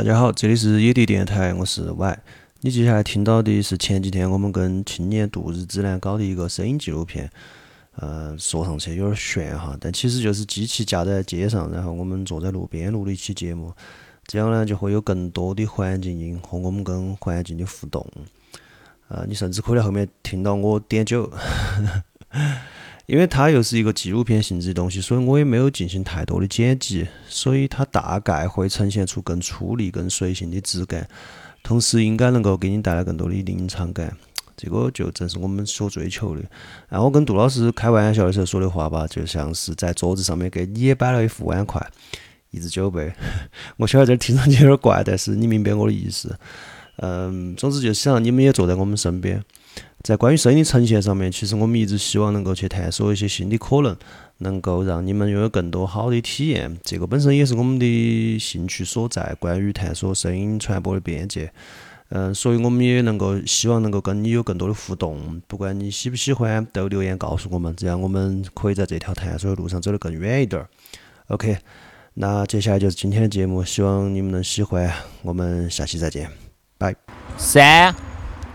大家好，这里是野地电台，我是 Y。你接下来听到的是前几天我们跟青年度日指南搞的一个声音纪录片。呃，说上去有点炫哈，但其实就是机器架在街上，然后我们坐在路边录的一期节目。这样呢，就会有更多的环境音和我们跟环境的互动。呃，你甚至可以在后面听到我点酒，因为它又是一个纪录片性质的东西，所以我也没有进行太多的剪辑，所以它大概会呈现出更粗粝、更随性的质感，同时应该能够给你带来更多的临场感。这个就正是我们所追求的。然后我跟杜老师开玩笑的时候说的话吧，就像是在桌子上面给你也摆了一副碗筷。一只酒杯，我晓得这听上去有点怪，但是你明白我的意思。嗯，总之就是想让你们也坐在我们身边，在关于声音的呈现上面，其实我们一直希望能够去探索一些新的可能，能够让你们拥有更多好的体验。这个本身也是我们的兴趣所在，关于探索声音传播的边界。嗯，所以我们也能够希望能够跟你有更多的互动，不管你喜不喜欢，都留言告诉我们，这样我们可以在这条探索的路上走得更远一点儿。OK。那接下来就是今天的节目，希望你们能喜欢。我们下期再见，拜。三、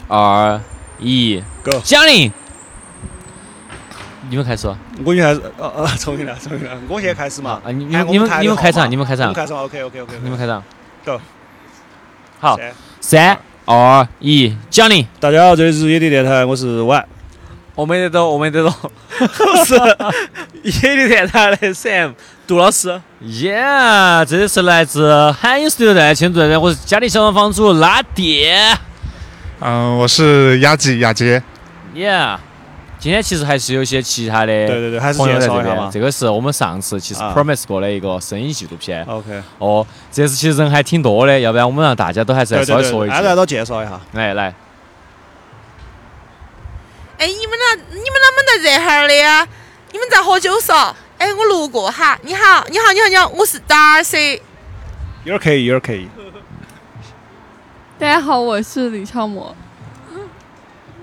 二、一，Go！奖励，你们开始。我先开始，呃呃，重新来，重新来，我先开始嘛。啊，你你们你们你们开场，你们开场。开场，OK OK OK。你们开场，Go！好，三、二、一，奖励。大家好，这里是野地电台，我是 Y。我没得到，我没得到。我是 野地电台的 Sam。杜老师，Yeah，！这里是来自海音 studio 的青队的，我是家里小房房主拉爹。嗯，我是雅吉雅杰。耶！今天其实还是有些其他的，对对对，还是介绍一下这个是我们上次其实 promise 过的一个声音纪录片。OK。哦，这次其实人还挺多的，要不然我们让大家都还是来稍微说一下。来都介绍一下。来来。哎，你们那你们啷么在这哈儿的呀？你们在喝酒嗦？哎，我路过哈，你好，你好，你好，你好，我是 Darcy，有点可以，有点可以。大家好，我是李超模，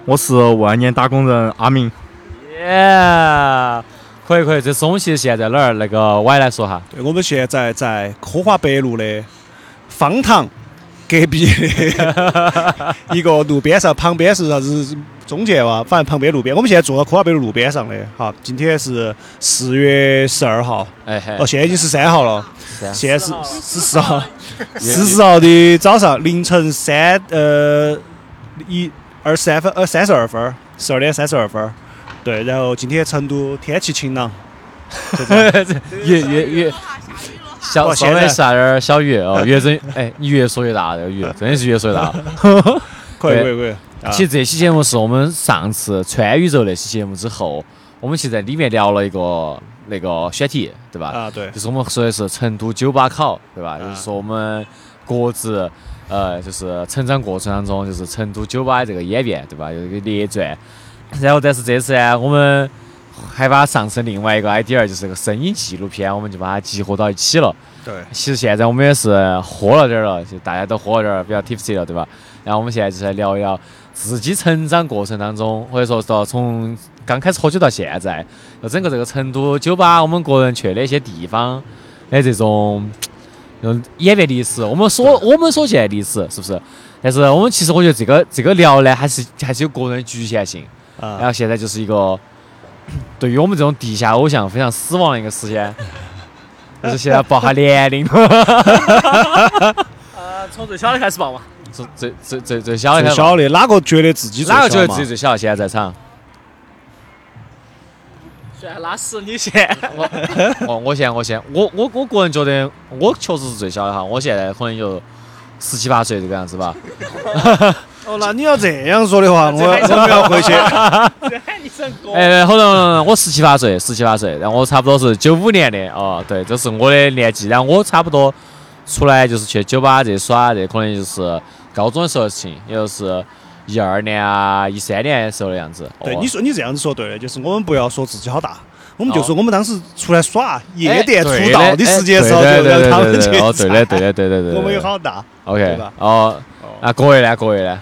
我是万年打工人阿明。耶，可以可以，这是我们其实现在哪儿？那个我来说哈，对，我们现在在科华北路的方塘隔壁一个路边上，旁边是啥子？中介哇，反正旁边路边，我们现在坐到科华北路路边上的。哈，今天是四月十二号，哎哦，现在已经十三号了，现在是十四号，十四号的早上凌晨三呃一二十三分呃三十二分，十二点三十二分。对，然后今天成都天气晴朗，越越越小稍微下点小雨哦，越整哎，你越说越大，这个雨真的是越说越大。可以可以可以。其实这期节目是我们上次穿宇宙那期节目之后，我们其实在里面聊了一个那个选题，对吧？啊，对。就是我们说的是成都酒吧考，对吧？就是说我们各自呃，就是成长过程当中，就是成都酒吧的这个演变，对吧？有一个列传。然后，但是这次呢，我们还把上升另外一个 idea，就是个声音纪录片，我们就把它集合到一起了。对。其实现在我们也是喝了点儿了，就大家都喝了点儿，比较 tipsy 了，对吧？然后我们现在就来聊一聊。自己成长过程当中，或者说到从刚开始喝酒到现在，就整个这个成都酒吧，我们个人去的一些地方的这种嗯演变历史，我们所我们所见的历史，是不是？但是我们其实我觉得这个这个聊呢，还是还是有个人局限性。啊。然后现在就是一个 对于我们这种地下偶像非常死亡的一个时间，就是现在报下年龄。呃，从最小的开始报嘛。最最最最最小的，最小的哪个觉得自己哪个觉得自己最小？现在在场，算拉屎你先，我我我先我先我我我个人觉得我确实是最小的哈，我现在可能有十七八岁这个样子吧。哦，那你要这样说的话，我我们要回去。哎，好的，我十七八岁，十七八岁，然后我差不多是九五年的哦，对，这是我的年纪，然后我差不多出来就是去酒吧这耍，这可能就是。高中的时候的事情，也就是一二年啊、一三年的时候的样子。对，你说你这样子说对的，就是我们不要说自己好大，我们就说我们当时出来耍夜店出道的时间时候，就让他们去哦，对的，对的，对的，对的。我们有好大，OK 吧？哦，那各位呢？各位呢？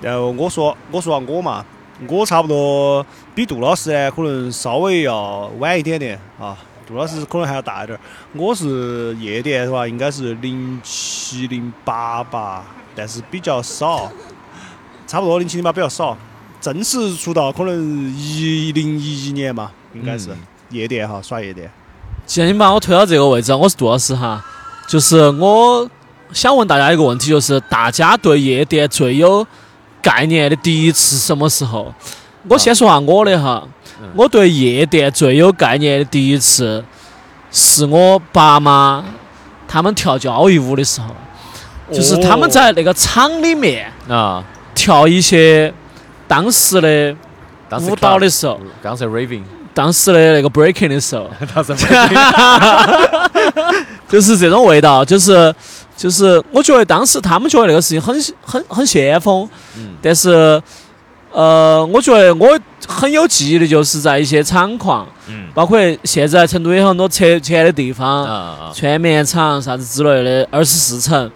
然后我说，我说我嘛，我差不多比杜老师呢，可能稍微要晚一点点啊。杜老师可能还要大一点儿。我是夜店的话，应该是零七零八吧，但是比较少，差不多零七零八比较少。正式出道可能一零一一年嘛，应该是、嗯夜店哈，耍夜店。既然你把我推到这个位置，我是杜老师哈，就是我想问大家一个问题，就是大家对夜店最有概念的第一次什么时候？我先说下我的哈，嗯我对夜店最有概念的第一次，是我爸妈他们跳交谊舞的时候，就是他们在那个场里面啊，跳一些当时的舞蹈的时候，当时 raving，当时的那个 breaking 的时候。当时 就是这种味道，就是就是，我觉得当时他们觉得那个事情很很很先锋，嗯。但是呃，我觉得我很有记忆的就是在一些厂矿，嗯。包括现在成都也有很多拆迁的地方，啊啊，全棉厂啥子之类的，二十四层。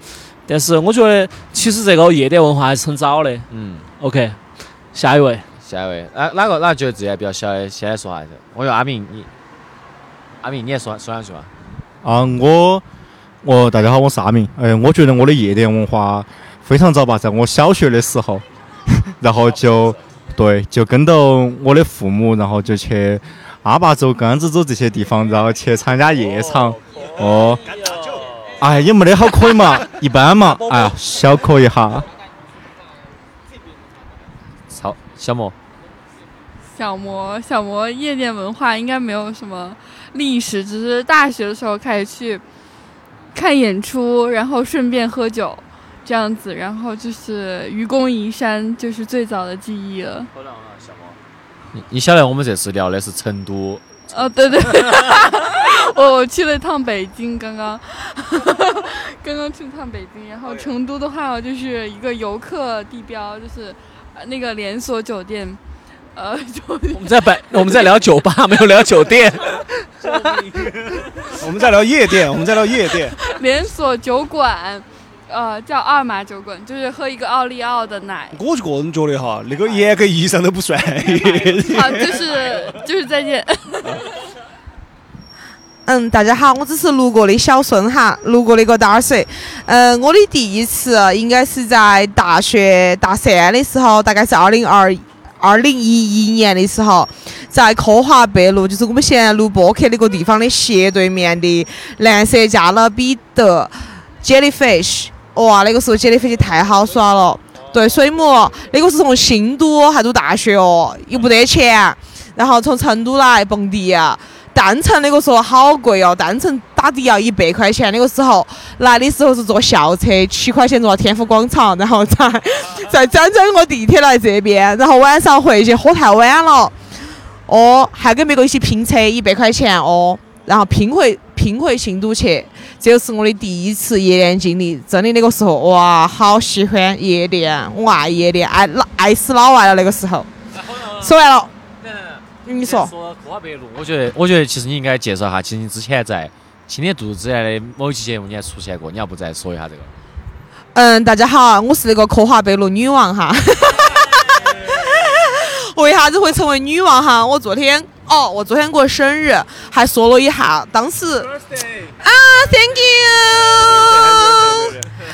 但是我觉得其实这个夜店文化还是很早的。嗯。OK，下一位，下一位，哪哪个哪个觉得自己还比较小的，先来说下去。我觉得阿明，你阿明你也说说两句吧。啊，我我大家好，我是阿明。哎、我觉得我的夜店文化非常早吧，在我小学的时候，然后就对，就跟到我的父母，然后就去阿坝州、甘孜州这些地方，然后去参加夜场。哦，哎，也没得好可以嘛，一般嘛，哎呀，小可以哈。操，小莫，小魔小魔夜店文化应该没有什么历史，只是大学的时候开始去看演出，然后顺便喝酒，这样子，然后就是愚公移山，就是最早的记忆了。你你晓得我们这次聊的是成都，哦，对对，我我去了一趟北京，刚刚 刚刚去了趟北京，然后成都的话就是一个游客地标，就是呃那个连锁酒店，呃，酒店我们在北，我们在聊酒吧，没有聊酒店。我们在聊夜店，我们在聊夜店。连锁酒馆，呃，叫二马酒馆，就是喝一个奥利奥的奶，我就个人觉得哈，那个严格意义上都不算。好，就是就是再见。嗯，大家好，我只是路过的小孙哈，路过的一个大耳水。嗯，我的第一次应该是在大学大三的时候，大概是二零二二零一一年的时候，在科华北路，就是我们现在录播客那个地方的斜对面的蓝色加勒比的 Jellyfish，哇，那个时候 Jellyfish 太好耍了。对，水母那个是从新都还读大学哦，又不得钱，然后从成都来蹦迪啊。单程那个时候好贵哦，单程打的要一百块钱。那个时候来的时候是坐校车，七块钱坐到天府广场，然后再再转转个地铁来这边，然后晚上回去喝太晚了，哦，还跟别个一起拼车一百块钱哦，然后拼回拼回新都去。这就是我的第一次夜店经历，真的那个时候哇，好喜欢夜店，我爱夜店，爱老爱死老外了那个时候。说完了，你说。说科华北路，我觉得我觉得其实你应该介绍一下，其实你之前在青年度之前的某一期节目你还出现过，你要不再说一下这个？嗯，大家好，我是那个科华北路女王哈。为啥子会成为女王哈？我昨天哦，我昨天过生日，还说了一下，当时啊，Thank you。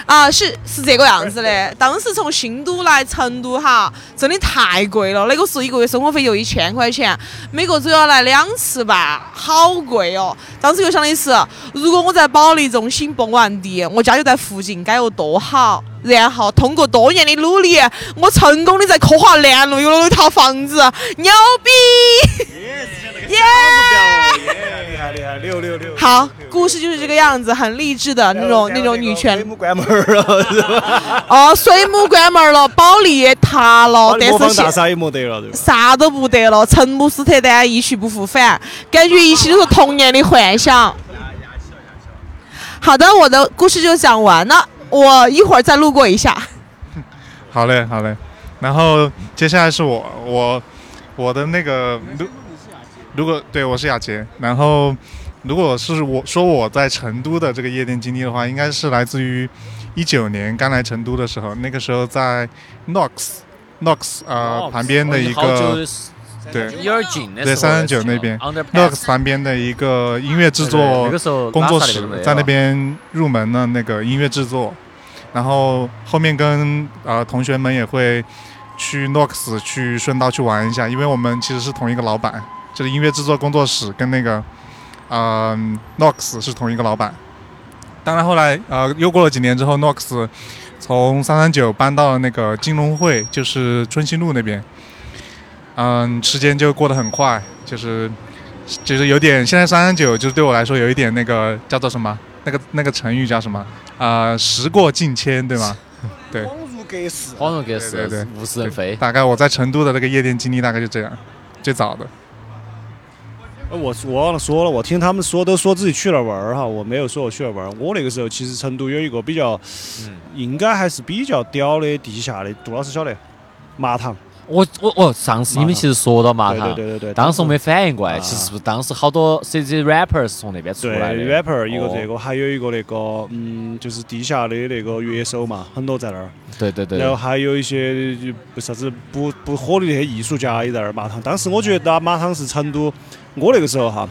啊，是是这个样子的。当时从新都来成都哈，真的太贵了。那个时候一个月生活费就一千块钱，每个只要来两次吧，好贵哦。当时就想的是，如果我在保利中心蹦完迪，我家就在附近，该有多好。然后通过多年的努力，我成功的在科华南路有了一套房子，牛逼！耶！厉害厉害，六六六。好，故事就是这个样子，很励志的那种那种女权水。母关门儿了，是吧？哦，水母关门了，保利也塌了，但是现大厦也没得了，对吧？啥都不得了，陈姆斯特丹一去不复返，感觉一切都是童年的幻想。好的，我的故事就讲完了，我一会儿再路过一下。好嘞，好嘞。然后接下来是我，我我的那个，如如果对我是雅洁，然后如果是我说我在成都的这个夜店经历的话，应该是来自于一九年刚来成都的时候，那个时候在 Nox Nox 呃、旁边的一个的对。对三三九那边 Underpass Nox 旁边的一个音乐制作工作室，在那边入门的那个音乐制作，然后后面跟呃同学们也会去 Nox 去顺道去玩一下，因为我们其实是同一个老板，就是音乐制作工作室跟那个呃 Nox 是同一个老板。当然后来呃又过了几年之后，Nox 从三三九搬到了那个金融汇，就是春熙路那边。嗯，时间就过得很快，就是就是有点，现在三三九就是对我来说有一点那个叫做什么，那个那个成语叫什么？啊、时过境迁，对吗？对，恍如隔世。恍如隔世对对对，物是人非。大概我在成都的那个夜店经历大概就这样，最早的。呃我我忘了说了，我听他们说都说自己去了玩儿哈，我没有说我去了玩儿。我那个时候其实成都有一个比较，嗯应该还是比较屌的地下的，杜老师晓得，麻糖。我我我上次你们其实说到嘛对糖，对对对对，当时我没反应过来，啊其实是不是当时好多 C G rapper 是从那边出来的 rapper 一个这哦个，还有一个那个嗯，就是地下的那个乐手嘛，很多在那儿。对对对然后还有一些就不啥子不不火的那些艺术家也在那儿麻糖。当时我觉得麻糖是成都，我那个时候哈，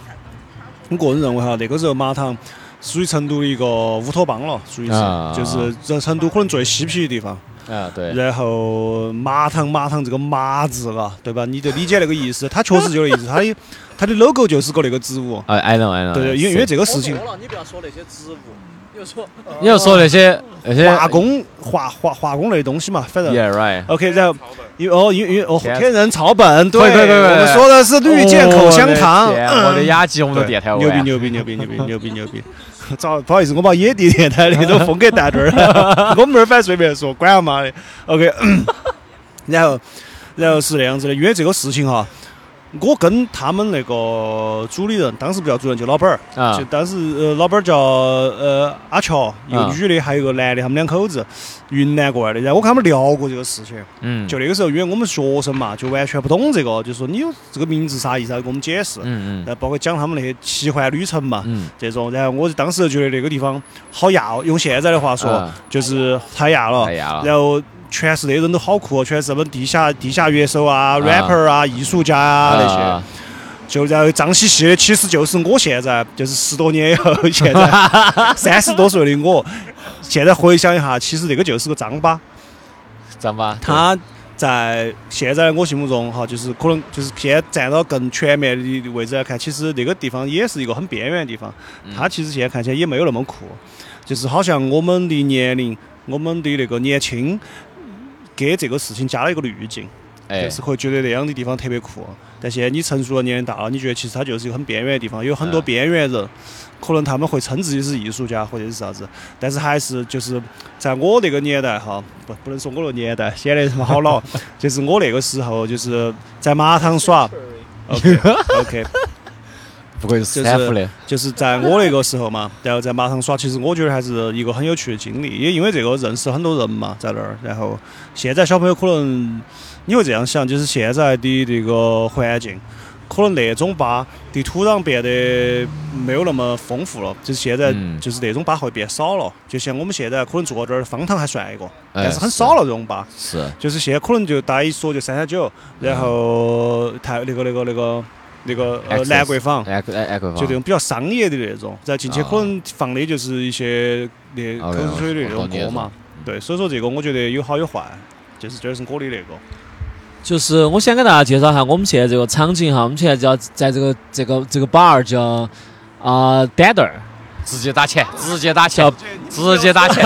我个人认为哈，那个时候麻糖属于成都的一个乌托邦了，属于是，啊就是在成都可能最嬉皮的地方。啊对，然后麻糖麻糖这个麻字嘎，对吧？你就理解那个意思，它确实就那意思，它的它的 logo 就是个那个植物。哎 I know I know，对对，因为因为这个事情，了，你不要说那些植物，你就说 你要说那些那些化工化化化工类东西嘛，反正。，Yeah right，OK，然后因为哦，因为因为哦，天天人草本，对对对我们说的是绿箭口香糖。我的天我的雅集，我们的电台牛逼牛逼牛逼牛逼牛逼牛逼！早不好意思，我把野地电台那种风格带这儿了，我们这儿反正随便说，管他妈的。OK，然后然后是那样子的，因为这个事情哈，我跟他们那个主理人，当时不叫主任，就老板儿，啊就当时呃老板儿叫呃阿乔，一个啊女的，还有一个男的，他们两口子，云南过来的。然后我跟他们聊过这个事情，嗯，就那个时候，因为我们学生嘛，就完全不懂这个，就说你有这个名字啥意思，要给我们解释。嗯嗯然后包括讲他们那些奇幻旅程嘛，嗯，这种。然后我就当时就觉得那个地方好亚，用现在的话说，啊就是太亚了太。亚了，然后全是那人都好酷，全是什么地下地下乐手啊、啊 rapper 啊、艺术家啊那些。啊就然后脏兮兮的，其实就是我现在，就是十多年以后，现在 三十多岁的我，现在回想一下，其实这个就是个脏巴。这样吧，他在现在我心目中哈，就是可能就是现在站到更全面的位置来看，其实那个地方也是一个很边缘的地方。他其实现在看起来也没有那么酷，就是好像我们的年龄，我们的那个年轻，给这个事情加了一个滤镜，哎。就是会觉得那样的地方特别酷。但现在你成熟了，年龄大了，你觉得其实它就是一个很边缘的地方，有很多嗯。边缘人，可能他们会称自己是艺术家或者是啥子，但是还是就是在我那个年代哈，不不能说我那个年代，显得他妈好老，就是我那个时候就是在麻糖耍。OK OK，不愧是的，就是在我那个时候嘛，然后在马上耍，其实我觉得还是一个很有趣的经历，也因为这个认识很多人嘛，在那儿。然后现在小朋友可能你会这样想，就是现在的这个环境，可能那种吧的土壤变得没有那么丰富了，就是现在嗯就是那种吧会变少了。就像我们现在可能坐这儿，方糖还算一个，哎但是很少了这种吧。是就是现在可能就大家一说就三三九，然后台那个那个那个那个呃兰桂坊。就这，种比较商业的那种，然后进去啊可能放的就是一些那哦口水的那种歌嘛。对，所以说这个我觉得有好有坏，就是这是我的那个。就是我先给大家介绍一下我们现在这个场景哈，我们现在叫在这个这个这个 bar 叫啊 d a d d e r 直接打钱，直接打钱，直接打钱。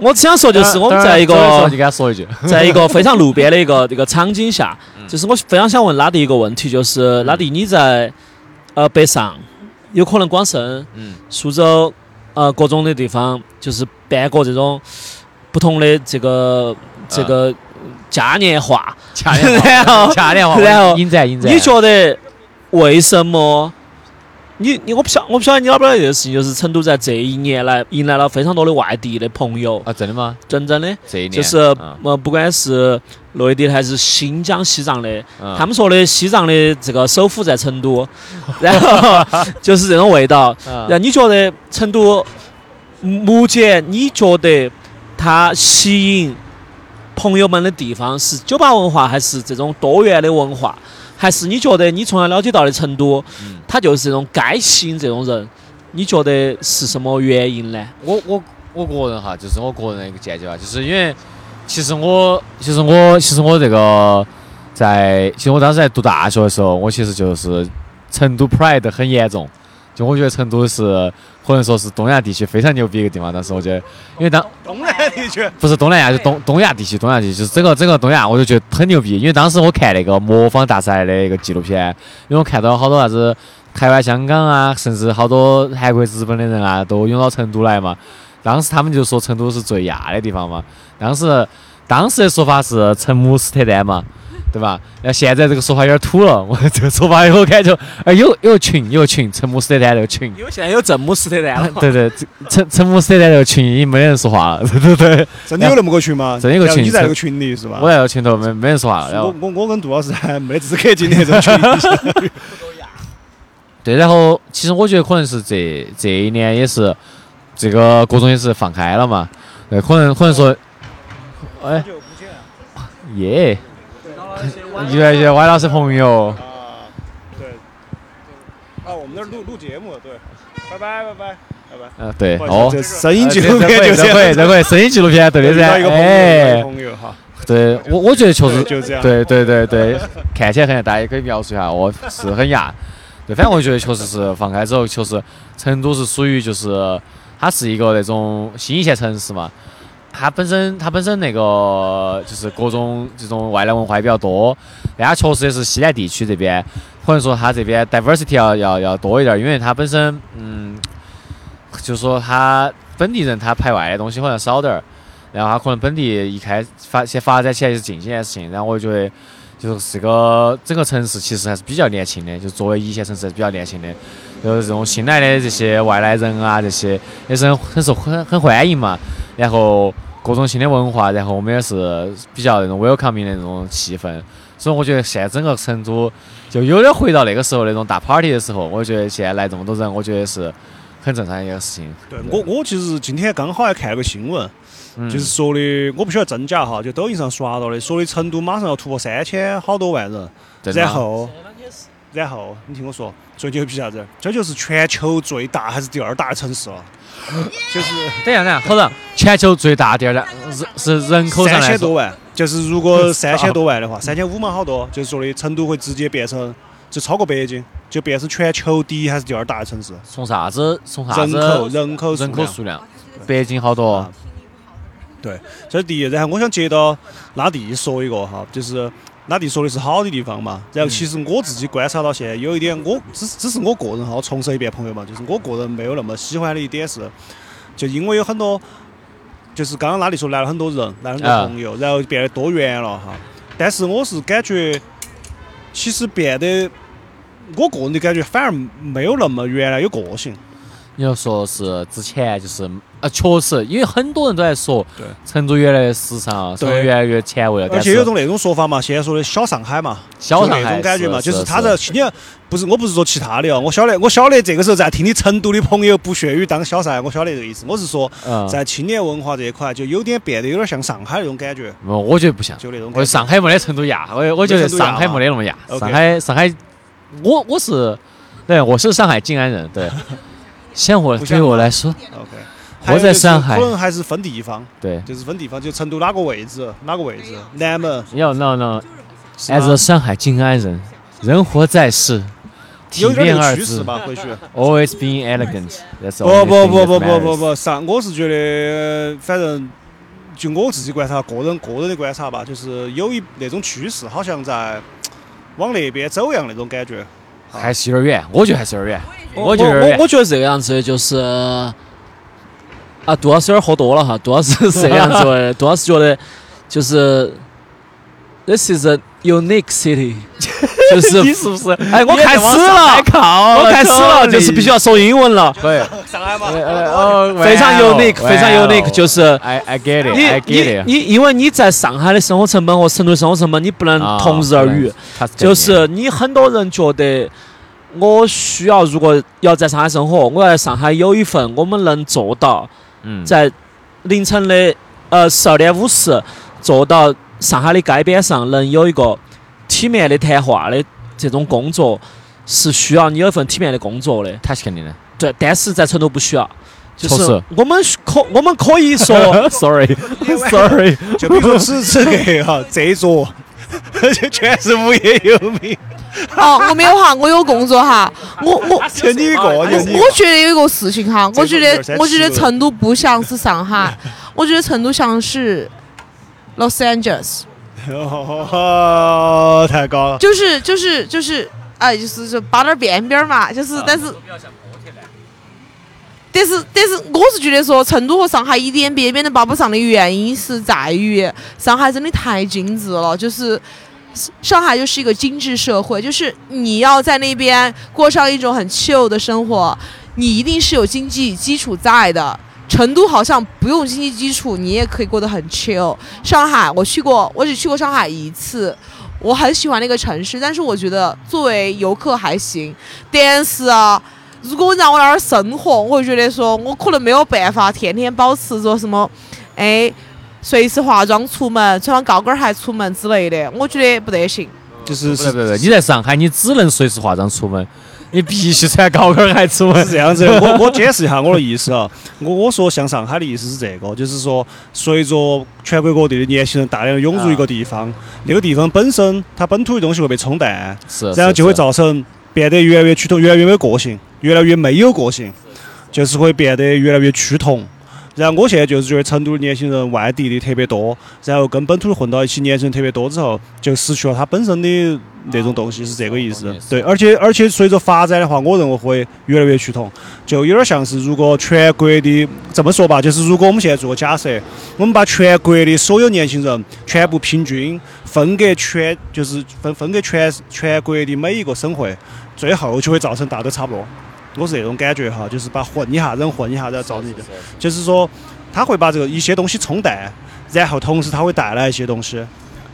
我只想说就是我们在一个你给他说一句，在一个非常路边的一个这个场景下，就是我非常想问拉迪一个问题，就是拉迪你在呃北上，有可能广深、嗯苏州呃各种的地方，就是办过这种不同的这个这个嘉年华，嘉年然华，后嘉年华，然后引战引战。你觉得为什么？你你我不晓我不晓得你晓不晓得这个事情，就是成都在这一年来迎来了非常多的外地的朋友，啊，真的吗？真真的这一年就是嗯呃不管是内地的还是新疆、西藏的，嗯他们说的西藏的这个首府在成都，然后 就是这种味道。嗯然后你觉得成都目前你觉得它吸引朋友们的地方是酒吧文化，还是这种多元的文化？还是你觉得你从小了解到的成都，嗯他就是这种该吸引这种人？你觉得是什么原因呢？我我我个人哈，就是我个人的一个见解吧，就是因为其实我其实我其实我这个在其实我当时在读大学的时候，我其实就是成都 pride 很严重，就我觉得成都是可能说是东亚地区非常牛逼一个地方。当时我觉得，因为当东南地区，不是东南亚，就东东亚地区，东亚地区就是整个整个东亚，我就觉得很牛逼。因为当时我看那个模仿大赛的一个纪录片，因为我看到好多啥子台湾、香港啊，甚至好多韩国、日本的人啊，都涌到成都来嘛。当时他们就说成都是最亚的地方嘛。当时当时的说法是成姆斯特丹嘛，对吧？那现在这个说法有点土了，我这个说法我感觉，哎，有有个群，有个群，陈姆斯特丹那个群。因为现在有正姆斯特丹了。对对，这成成姆斯特丹那个群已经没人说话了，对 对对。真的有那么个群吗？真有个群你在那个群里是吧？我在那个群头没没人说话了，然后我我我跟杜老师还没资格进那种群。对，然后其实我觉得可能是这这一年也是这个各种也是放开了嘛，对，可能可能说，哎，耶，越来越歪老师朋友，啊，对，啊，我们那儿录录节目，对，拜拜拜拜拜拜。呃，对，哦。声音纪录呃片就这可以，这可以，声音纪录片对的噻哎。个，朋友哈，对我我觉得确实就这样。对对对对，看起来很大家也可以描述一下，哦，是很亚。对，反正我觉得确实是放开之后，确实成都是属于就是它是一个那种新一线城市嘛，它本身它本身那个就是各种这种外来文化也比较多，但它确实也是西南地区这边，可能说它这边 diversity 要要要多一点，因为它本身嗯，就是说它本地人他排外的东西好像少点儿，然后它可能本地一开发先发展起来是近几年的事情，然后我觉得。就是这个整个城市其实还是比较年轻的，就作为一线城市还是比较年轻的，就是这种新来的这些外来人啊，这些也是很很受很很欢迎嘛。然后各种新的文化，然后我们也是比较那种 welcoming 的那种气氛，所以我觉得现在整个成都就有点回到那个时候那种大 party 的时候。我觉得现在来这么多人，我觉得是很正常的一个事情。对我我其实今天刚好还看了个新闻，嗯就是说的我不晓得真假哈，就抖音上刷到的，说的成都马上要突破三千好多万人，然后然后你听我说，最牛逼啥子？这就是全球最大还是第二大的城市了，就是等一下，等一下，好了，全球最大第二大人是人口上三千多万。就是如果三千多万的话，三千五嘛好多，就是说的成都会直接变成就超过北京，就变成全球第一还是第二大的城市，从啥子从啥子人口人口人口数量，北京好多啊。对，这是第一。然后我想接到拉蒂说一个哈，就是拉蒂说的是好的地方嘛。然后其实我自己观察到现在有一点，我只只是我个人哈，我重申一遍，朋友嘛，就是我个人没有那么喜欢的一点是，就因为有很多，就是刚刚拉蒂说来了很多人，来了很多啊朋友，然后变得多元了哈。但是我是感觉，其实变得，我个人的感觉反而没有那么原来有个性。你要说是之前就是呃，确实，因为很多人都在说，对成都越来越时尚，成越来越前卫了。而且有种那种说法嘛，现在说的小上海嘛，小上海那种感觉嘛，是就是他在青年，不是我不是说其他的哦，我晓得我晓得这个时候在听你成都的朋友不屑于当小上海，我晓得这个意思。我是说嗯，在青年文化这一块，就有点变得有点像上海那种感觉，不我觉得不像。就那种感觉。我上海没得成都亚，我我觉得上海没得那么亚。上海上海，我我是对，我是上海静安人，对。像我对我来说，OK，活在上海可能还是分地方，对。就是分地方，就成都哪个位置，哪个位置，南门。要 no no，上海静安人，人活在世，体有点面二字吧，或许。，always being elegant。不不不不不不不，上我是觉得，反正就我自己观察，个人个人的观察吧，就是有一那种趋势，好像在往那边走样那种感觉。还是有点远，我觉得还是有点远，我我觉得。我我觉得这个样子就是啊，杜老师有点喝多了哈，杜老师是这样子的，杜老师觉得就是。This is a unique city，就是你是不是？哎，我开始了，靠我开始了，就是必须要说英文了，对，上海嘛，哦，非常 unique，非常 unique，就是是 I I get it，I 你 get it。你，因为你在上海的生活成本和成都的生活成本，你不能啊同日而语。，就是你很多人觉得，我需要如果要在上海生活，我要在上海有一份我们能做到嗯，在凌晨的呃十二点五十坐到上海的街边上能有一个体面的谈话的这种工作是需要你有一份体面的工作的，他是肯定的。对，但是在成都不需要。就是确实我们可我们可以说，Sorry，Sorry，就比如说此此刻哈，这一桌就全是无业游民，哦，我没有哈，我有工作哈，我我就你一个，就你我觉得有一个事情哈，我觉得我觉得成都不像是上海，我觉得成都像是 Los Angeles，太高了。就是就是就是，哎，就是就扒点儿边边儿嘛，就是但是。但是，但是，我是觉得说，成都和上海一点边边都扒不上的原因是在于上海真的太精致了，就是上海就是一个精致社会，就是你要在那边过上一种很 chill 的生活，你一定是有经济基础在的。成都好像不用经济基础，你也可以过得很 chill。上海我去过，我只去过上海一次，我很喜欢那个城市，但是我觉得作为游客还行。但是啊，如果让我在那儿生活，我会觉得说我可能没有办法天天保持着什么，哎，随时化妆出门，穿上高跟鞋出门之类的，我觉得不得行。就是不对不对，你在上海你只能随时化妆出门，你必须穿高跟鞋出门是。这样子的，我 我解释一下我的意思啊。我我说像上海的意思是这个，就是说随着全国各地的年轻人大量涌入一个地方，那个地方本身它本土的东西会被冲淡，是，然后就会造成变得越来越趋同，越来越没有个性，越来越没有个性，就是会变得越来越趋同。然后我现在就是觉得成都的年轻人外地的特别多，然后跟本土的混到一起，年轻人特别多之后，就失去了它本身的那种东西，是这个意思。对，而且而且随着发展的话，我认为会越来越趋同，就有点像是如果全国的这么说吧，就是如果我们现在做个假设，我们把全国的所有年轻人全部平均分给全，就是分分给全全国的每一个省会，最后就会造成大都差不多。我是这种感觉哈，就是把混一下人混一下，然后造成一个，就是说他会把这个一些东西冲淡，然后同时他会带来一些东西，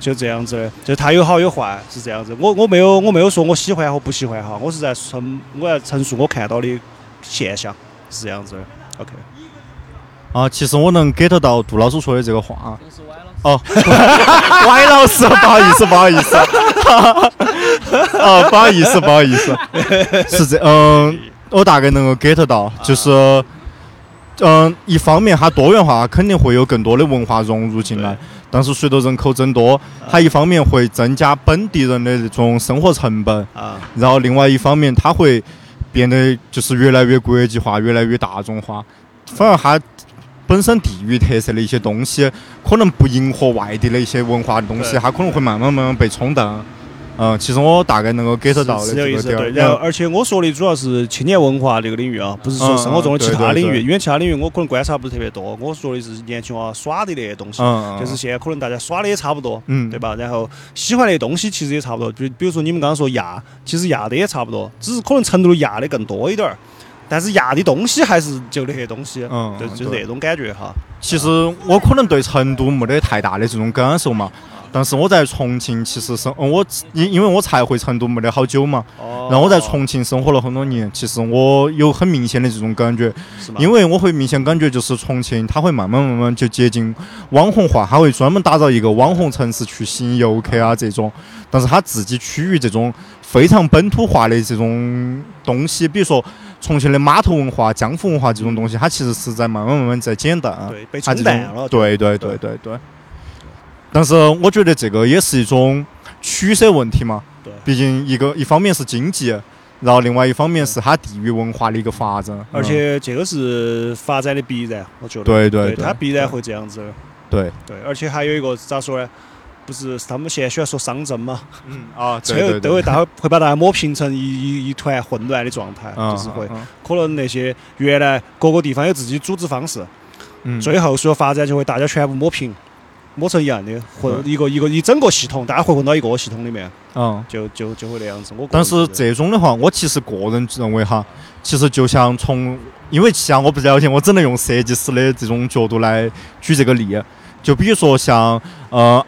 就这样子的，就它有好有坏，是这样子。我我没有我没有说我喜欢和不喜欢哈，我是在陈我在陈述我看到的现象，是这样子的。OK，啊，其实我能 get 到杜老师说的这个话。哦，歪老师，不好意思，不好意思。哦，不好意思，不好意思。是这，嗯，我大概能够 get 到，就是，嗯，一方面它多元化，肯定会有更多的文化融入进来。但是随着人口增多，它一方面会增加本地人的这种生活成本，啊，然后另外一方面，它会变得就是越来越国际化，越来越大众化，反而它本身地域特色的一些东西，可能不迎合外地的一些文化的东西，它可能会慢慢慢慢被冲淡。嗯，其实我大概能够 get 到的是有点儿。然后而且我说的主要是青年文化这个领域啊，不是说嗯生活中的其他领域，对对对因为其他领域我可能观察不是特别多。我说的是年轻娃耍的那些东西，就是现在可能大家耍的也差不多，嗯对吧？然后喜欢的东西其实也差不多，比比如说你们刚刚说亚，其实亚的也差不多，只是可能成都的亚的更多一点儿，但是压的东西还是就那些东西，嗯就，就是那种感觉哈。其实我可能对成都没得太大的这种感受嘛，但是我在重庆其实生，嗯我因因为我才回成都没得好久嘛，哦然后我在重庆生活了很多年，其实我有很明显的这种感觉？因为我会明显感觉就是重庆，它会慢慢慢慢就接近网红化，它会专门打造一个网红城市去吸引游客啊这种，但是它自己区域这种非常本土化的这种东西，比如说重庆的码头文化、江湖文化这种东西，它其实是在慢慢慢慢在减淡。对，被冲淡了。种对对对对对。但是我觉得这个也是一种取舍问题嘛，对毕竟一个一方面是经济，然后另外一方面是它地域文化的一个发展，而且这个是发展的必然，我觉得。对对对它必然会这样子的。对，对，而且还有一个咋说呢？不是他们现在喜欢说商政嘛？嗯啊，最后都会大家会把大家抹平成一一一团混乱的状态，嗯就是会嗯可能那些原来各个地方有自己组织方式，嗯最后所有发展就会大家全部抹平，抹成一样的混一个一个一整个系统，大家会混到一个系统里面，嗯。就就就会那样子。我但是这种的话，我其实个人认为哈，其实就像从，因为像我不了解，我只能用设计师的这种角度来举这个例。就比如说像呃，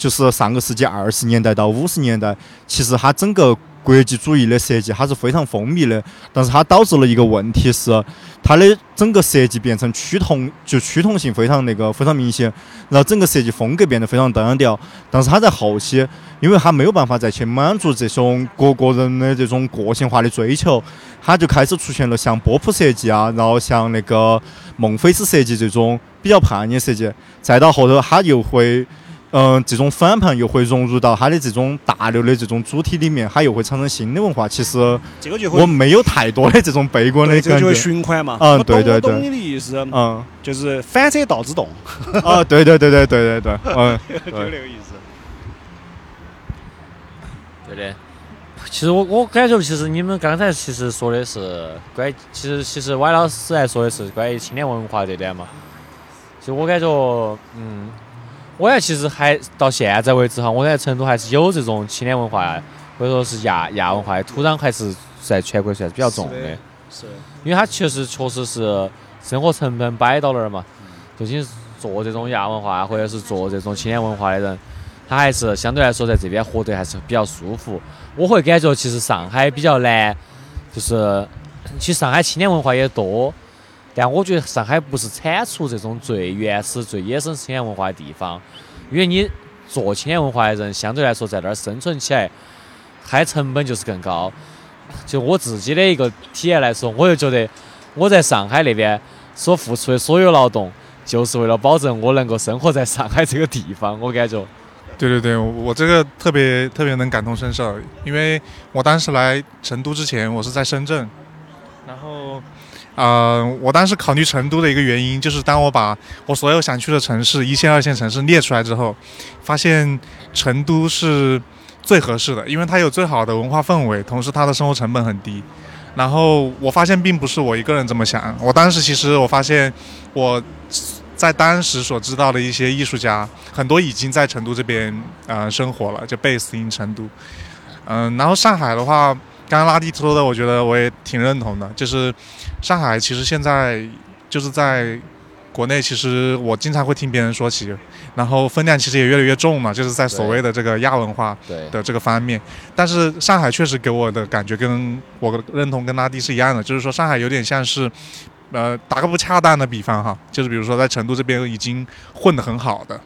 就是上个世纪二十年代到五十年代，其实它整个国际主义的设计，它是非常风靡的，但是它导致了一个问题是，它的整个设计变成趋同，就趋同性非常那个非常明显，然后整个设计风格变得非常单调。但是它在后期，因为它没有办法再去满足这种各个人的这种个性化的追求，它就开始出现了像波普设计啊，然后像那个孟菲斯设计这种比较叛逆设计，再到后头它又会。嗯，这种反叛又会融入到它的这种大流的这种主体里面，它又会产生新的文化。其实这个就会我没有太多的 这种悲观的对，这个就会感觉。循环嘛。嗯对对对我懂你的意思，嗯，就是反车道之动，啊，对对对对对对对，嗯，就那个意思。对的。其实我我感觉，其实你们刚才其实说的是关于，其实其实歪老师来说的是关于青年文化这点嘛。其实我感觉，嗯，我感觉其实还到现在为止哈，我感觉成都还是有这种青年文化或者说是亚亚文化的土壤，还是在全国算是比较重的。是因为它确实确实是生活成本摆到那儿嘛，究竟是做这种亚文化或者是做这种青年文化的人，他还是相对来说在这边活得还是比较舒服。我会感觉其实上海比较难，就是其实上海青年文化也多，但我觉得上海不是产出这种最原始、最野生青年文化的地方，因为你做青年文化的人相对来说在那儿生存起来，它成本就是更高。就我自己的一个体验来说，我就觉得我在上海那边所付出的所有劳动，就是为了保证我能够生活在上海这个地方。我感觉，对对对，我这个特别特别能感同身受，因为我当时来成都之前，我是在深圳，然后，呃，我当时考虑成都的一个原因，就是当我把我所有想去的城市，一线、二线城市列出来之后，发现成都是最合适的，因为它有最好的文化氛围，同时它的生活成本很低。然后我发现并不是我一个人这么想，我当时其实我发现我在当时所知道的一些艺术家，很多已经在成都这边呃生活了，就 base in 成都。嗯，然后上海的话，刚刚拉蒂说的，我觉得我也挺认同的，就是上海其实现在就是在国内，其实我经常会听别人说起，然后分量其实也越来越重嘛，就是在所谓的这个亚文化的这个方面。但是上海确实给我的感觉跟我认同跟拉蒂是一样的，就是说上海有点像是，呃，打个不恰当的比方哈，就是比如说在成都这边已经混得很好的，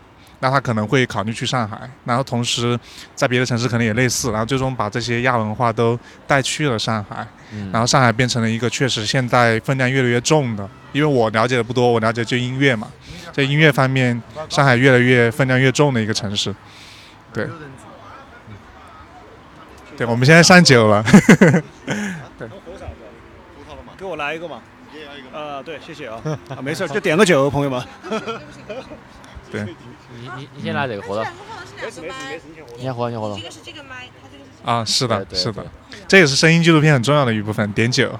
那他可能会考虑去上海，然后同时在别的城市可能也类似，然后最终把这些亚文化都带去了上海，嗯然后上海变成了一个确实现在分量越来越重的，因为我了解的不多，我了解就音乐嘛，在音乐方面，上海越来越分量越重的一个城市，对。对，我们现在上酒了。给我来一个嘛。啊，对，谢谢啊。啊，没事，就点个酒，朋友们。对，你你你先拿这个喝了，没事没事没事，你先喝。你先喝，你先喝了。是这个麦，它这个是啊，是的，是的，这也是声音纪录片很重要的一部分，点酒。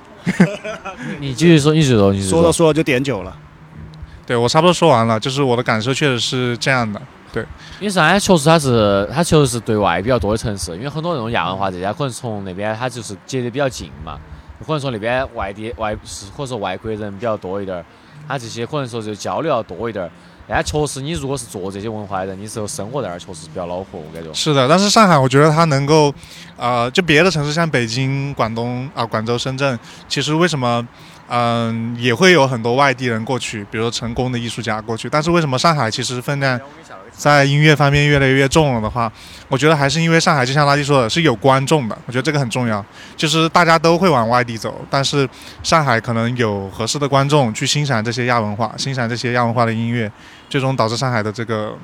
你继续说，你继续说，你继续说着说着就点酒了。对我差不多说完了，就是我的感受确实是这样的。对，因为上海确实它是它确实是对外比较多的城市，因为很多那种亚文化这些，可能从那边它就是接得比较近嘛，可能说那边外地外是或者说外国人比较多一点儿，他这些可能说就交流要多一点儿。但确实，你如果是做这些文化的人，你只有生活在那儿，确实比较恼火，我感觉。是的，但是上海我觉得它能够，呃，就别的城市像北京、广东啊、广州、深圳，其实为什么，嗯、也会有很多外地人过去，比如说成功的艺术家过去，但是为什么上海其实分量在音乐方面越来越重了的话，我觉得还是因为上海就像垃圾说的，是有观众的，我觉得这个很重要，就是大家都会往外地走，但是上海可能有合适的观众去欣赏这些亚文化，欣赏这些亚文化的音乐，最终导致上海的这个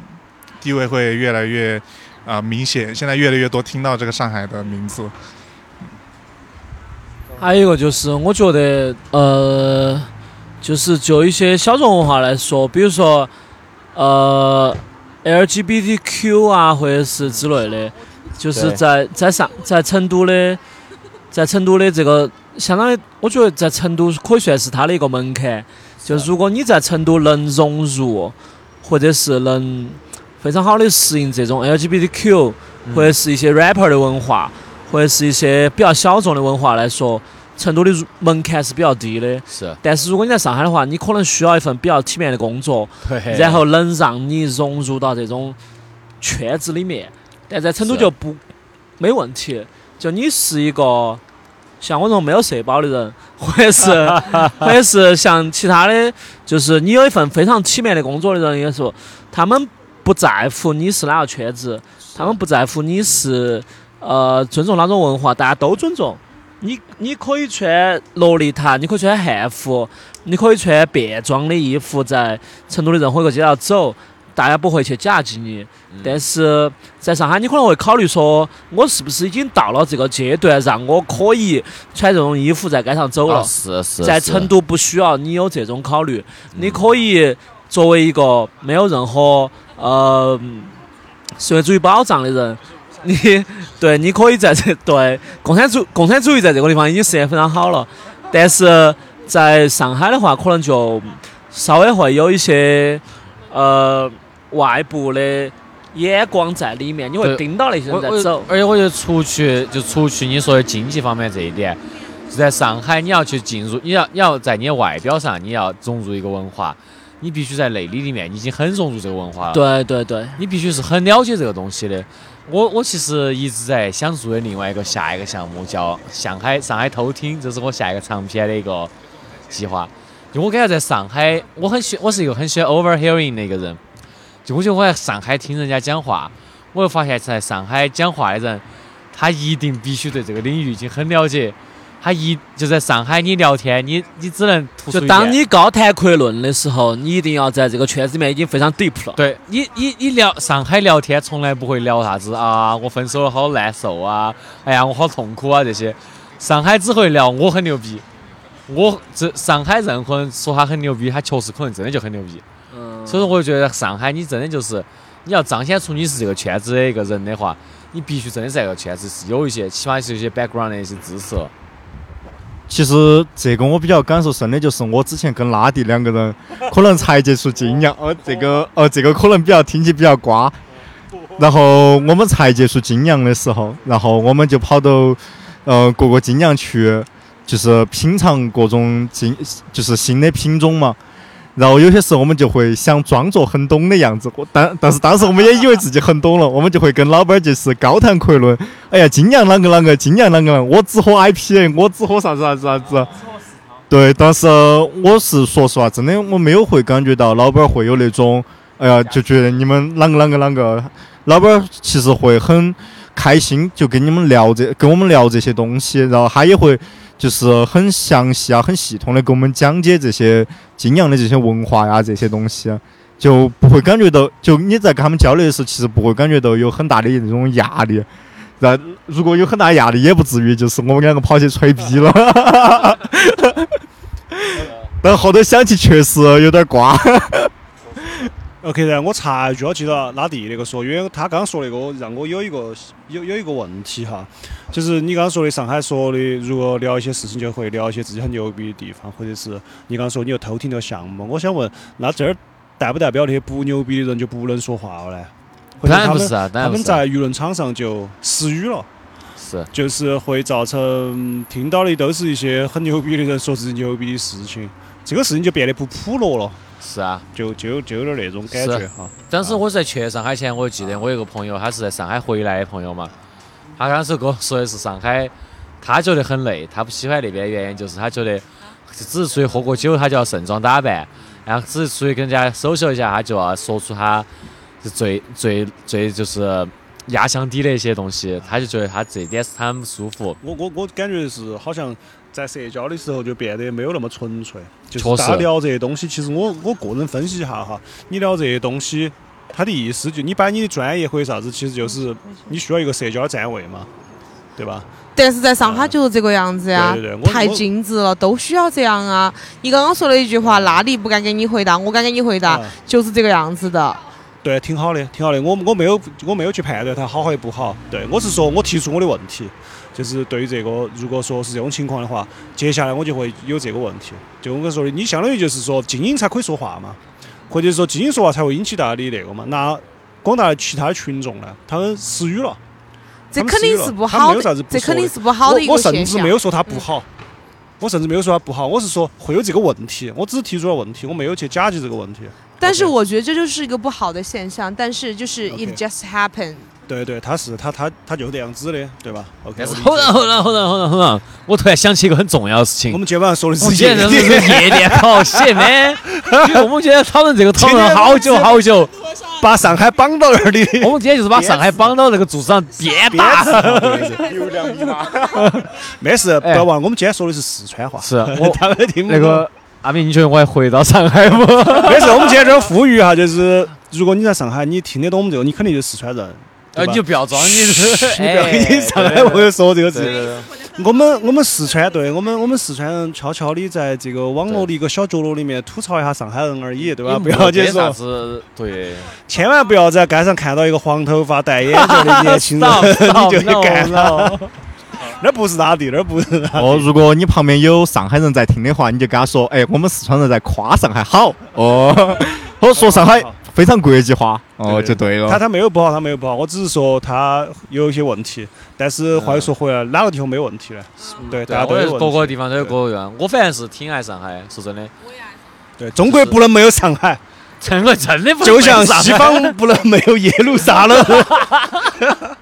地位会越来越。啊、明显现在越来越多听到这个上海的名字。还有一个就是，我觉得呃，就是就一些小众文化来说，比如说呃 LGBTQ 啊，或者是之类的，就是在在上在成都的，在成都的这个，相当于我觉得在成都可以算是它的一个门槛。就如果你在成都能融入，或者是能非常好的适应这种 LGBTQ 或者是一些 rapper 的文化，或者是一些比较小众的文化来说，成都的门槛是比较低的。是，但是如果你在上海的话，你可能需要一份比较体面的工作，然后能让你融入到这种圈子里面。但在成都就不没问题，就你是一个像我这种没有社保的人，或者是 或者是像其他的，就是你有一份非常体面的工作的人，也说他们不在乎你是哪个圈子，他们不在乎你是呃尊重哪种文化，大家都尊重。你你可以穿洛丽塔，你可以穿汉服，你可以穿便装的衣服，在成都的任何一个街道走，大家不会去夹击你。但是在上海，你可能会考虑说，我是不是已经到了这个阶段，让我可以穿这种衣服在街上走了？是，是在成都不需要你有这种考虑，你可以作为一个没有任何呃社会主义保障的人，你对你可以在这 对共产主共产主义在这个地方已经实现非常好了，但是在上海的话，可能就稍微会有一些呃外部的眼光在里面，你会盯到那些人在走。而且我觉得出去就出去你说的经济方面这一点，就在上海你要去进入，你要你要在你的外表上你要融入一个文化，你必须在内里里面你已经很融入这个文化了。对对对，你必须是很了解这个东西的。我我其实一直在想做的另外一个下一个项目叫上海上海偷听，这是我下一个长篇的一个计划。就我感觉在上海，我很喜，我是一个很喜欢 overhearing 的一个人。就我觉得我在上海听人家讲话，我又发现在上海讲话的人，他一定必须对这个领域已经很了解。他一就在上海，你聊天，你你只能就当你高谈阔论的时候，你一定要在这个圈子里面已经非常 deep 了。对你，你你聊上海聊天，从来不会聊啥子啊，我分手了好难受啊，哎呀，我好痛苦啊这些。上海只会聊我很牛逼，我这上海任何人说他很牛逼，他确实可能真的就很牛逼。嗯，所以说，我就觉得上海你真的就是你要彰显出你是这个圈子的一个人的话，你必须真的在这个圈子是有一些，起码是有一些 background 的一些知识。其实这个我比较感受深的就是我之前跟拉蒂两个人可能才接触金阳，哦，这个哦这个可能比较听起比较瓜。然后我们才接触金阳的时候，然后我们就跑到呃各个金阳去，就是品尝各种金，就是新的品种嘛。然后有些时候我们就会想装作很懂的样子，我但但是当时我们也以为自己很懂了，我们就会跟老板就是高谈阔论。哎呀，金阳啷个啷个，金阳啷个，我只喝 IP，我只喝啥子啥子啥子。对，但是我是说实话，真的我没有会感觉到老板会有那种，哎呀，就觉得你们啷个啷个啷个。老板其实会很开心，就跟你们聊这，跟我们聊这些东西，然后他也会就是很详细啊、很系统的给我们讲解这些金阳的这些文化呀、这些东西，就不会感觉到，就你在跟他们交流的时候，其实不会感觉到有很大的那种压力。那如果有很大压力，也不至于就是我们两个跑去吹逼了。但后头想起确实有点瓜。OK，然后我插一句，我记得拉蒂那个说，因为他刚刚说那个让我有一个有有一个问题哈，就是你刚刚说的上海说的，如果聊一些事情就会聊一些自己很牛逼的地方，或者是你刚刚说你又偷听那个项目，我想问，那这儿代不代表那些不牛逼的人就不能说话了呢？他们当然不是啊，当他然不是啊。们在舆论场上就失语了，是就是会造成听到的都是一些很牛逼的人说自己牛逼的事情，这个事情就变得不普罗了，是啊，就就就有点那种感觉哈。当时我在去上海前，我就记得我有个朋友，他是在上海回来的朋友嘛，他当时跟我说的是上海，他觉得很累，他不喜欢那边的原因就是他觉得只是出去喝个酒，他就要盛装打扮，然后只是出去跟人家 social 一下，他就要说出他是最最最就是压箱底的一些东西，他就觉得他这一点是他很不舒服。我我我感觉是好像在社交的时候就变得没有那么纯粹，就确实是大家聊这些东西，其实我我个人分析一下哈，你聊这些东西，它的意思就你把你的专业或者啥子，其实就是你需要一个社交的站位嘛，对吧？但是在上海就是这个样子呀太精致了，都需要这样啊。你刚刚说了一句话，那里不敢给你回答，我敢给你回答啊，就是这个样子的。对，挺好的，挺好的。我我没有我没有去判断它好还不好，对我是说我提出我的问题，就是对于这个，如果说是这种情况的话，接下来我就会有这个问题。就我跟你说的，你相当于就是说精英才可以说话嘛，或者说精英说话才会引起大家的那个嘛。那广大的其他的群众呢，他们失语了。这肯定是不他没有好这肯定是不好的一我我甚。至没有说他不好，我甚至没有说他不好，我是说会有这个问题，我只是提出了问题，我没有去假击这个问题。但是我觉得这就是一个不好的现象，但是就是 it just happen。对对，他是他他他就这样子的，对吧？OK 但。是我理解后然后然后然后然后然后，我突然想起一个很重要的事情我。们今天晚上说的我们是今天是夜店，因为我们今天讨论这个讨论了好久好久，把上海绑到那儿的。我们今天就是把上海绑到那个柱子上鞭打。有两米大。没事，不哎要忘，我们今天说的是四川话，是我他们听不懂那个阿明，你觉得我还回到上海不？没事，我们今天这儿呼吁哈，就是如果你在上海，你听得懂我们这个，你肯定就是四川人。对呃，你就不要装，你是 你不要哎跟你上海朋友说这个字。我们我们四川，对我们我们四川人悄悄的在这个网络的一个小角落里面吐槽一下上海人而已，对吧？不要去啥说，子对。千万不要在街上看到一个黄头发、戴眼镜的年轻人，你就去干了。那不是他的，那不是他的。哦，如果你旁边有上海人在听的话，你就跟他说：“哎，我们四川人在夸上海好哦，我说上海非常国际化哦，就对了。他他没有不好，他没有不好，我只是说他有一些问题。但是话又说回来，哪个地方没有问题呢？对，大家都有。各个地方都有各个地方。我反正是挺爱上海，说真的，对，中国不能没有上海，真的真的不就像西方不能没有耶路撒冷。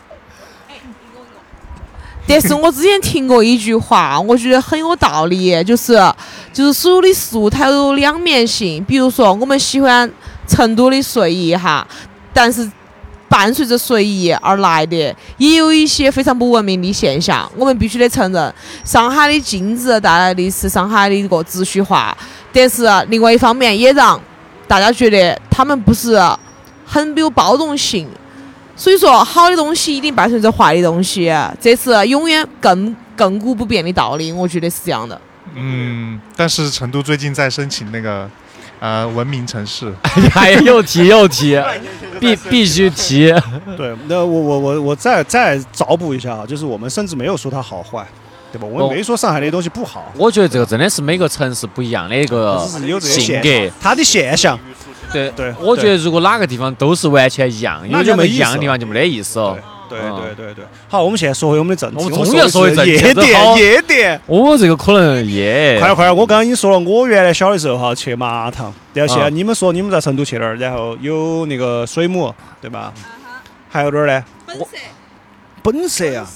但是我之前听过一句话，我觉得很有道理，就是就是所有的事物它有两面性。比如说，我们喜欢成都的睡衣哈，但是伴随着睡衣而来的，也有一些非常不文明的现象。我们必须得承认，上海的禁止带来的是上海的一个秩序化，但是另外一方面也让大家觉得他们不是很有包容性。所以说，好的东西一定伴随着坏的东西，这是永远亘亘古不变的道理。我觉得是这样的。嗯，但是成都最近在申请那个呃文明城市，哎呀，又提又提，必必须提。对，那我我我我再再找补一下啊，就是我们甚至没有说它好坏，对吧？我哦们没说上海的东西不好，我觉得这个真的是每个城市不一样的一个性格。它的现象。对对我觉得如果哪个地方都是完全一样，那就没意思样的地方就没得意思哦。对嗯对对对。好，我们现在说回我们的正题。我们们终于要说回夜店，夜店。哦，这个可能耶。快点快点！我刚刚已经说了，我原来小的时候哈去麻塘，然后现啊在你们说你们在成都去哪儿？然后有那个水母，对吧？还有哪儿呢？本色，本色啊，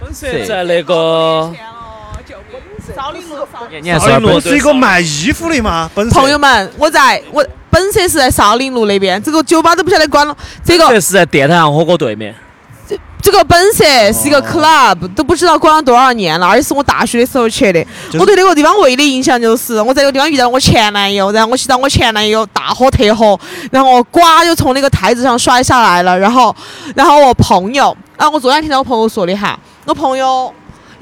本色在那个少林路上。你还少林路路是一个卖衣服的吗？本色朋友们，我在我本色是在少林路那边，这个酒吧都不晓得关了。这个这是在电台上火锅对面。这这个本色是一个 club，都不知道关了多少年了，而且是我大学的时候去的。就是我对那个地方唯一的印象就是我在那个地方遇到我前男友，然后我去找我前男友大喝特喝，然后呱就从那个台子上摔下来了，然后然后我朋友啊，我昨天听到我朋友说的哈，我朋友。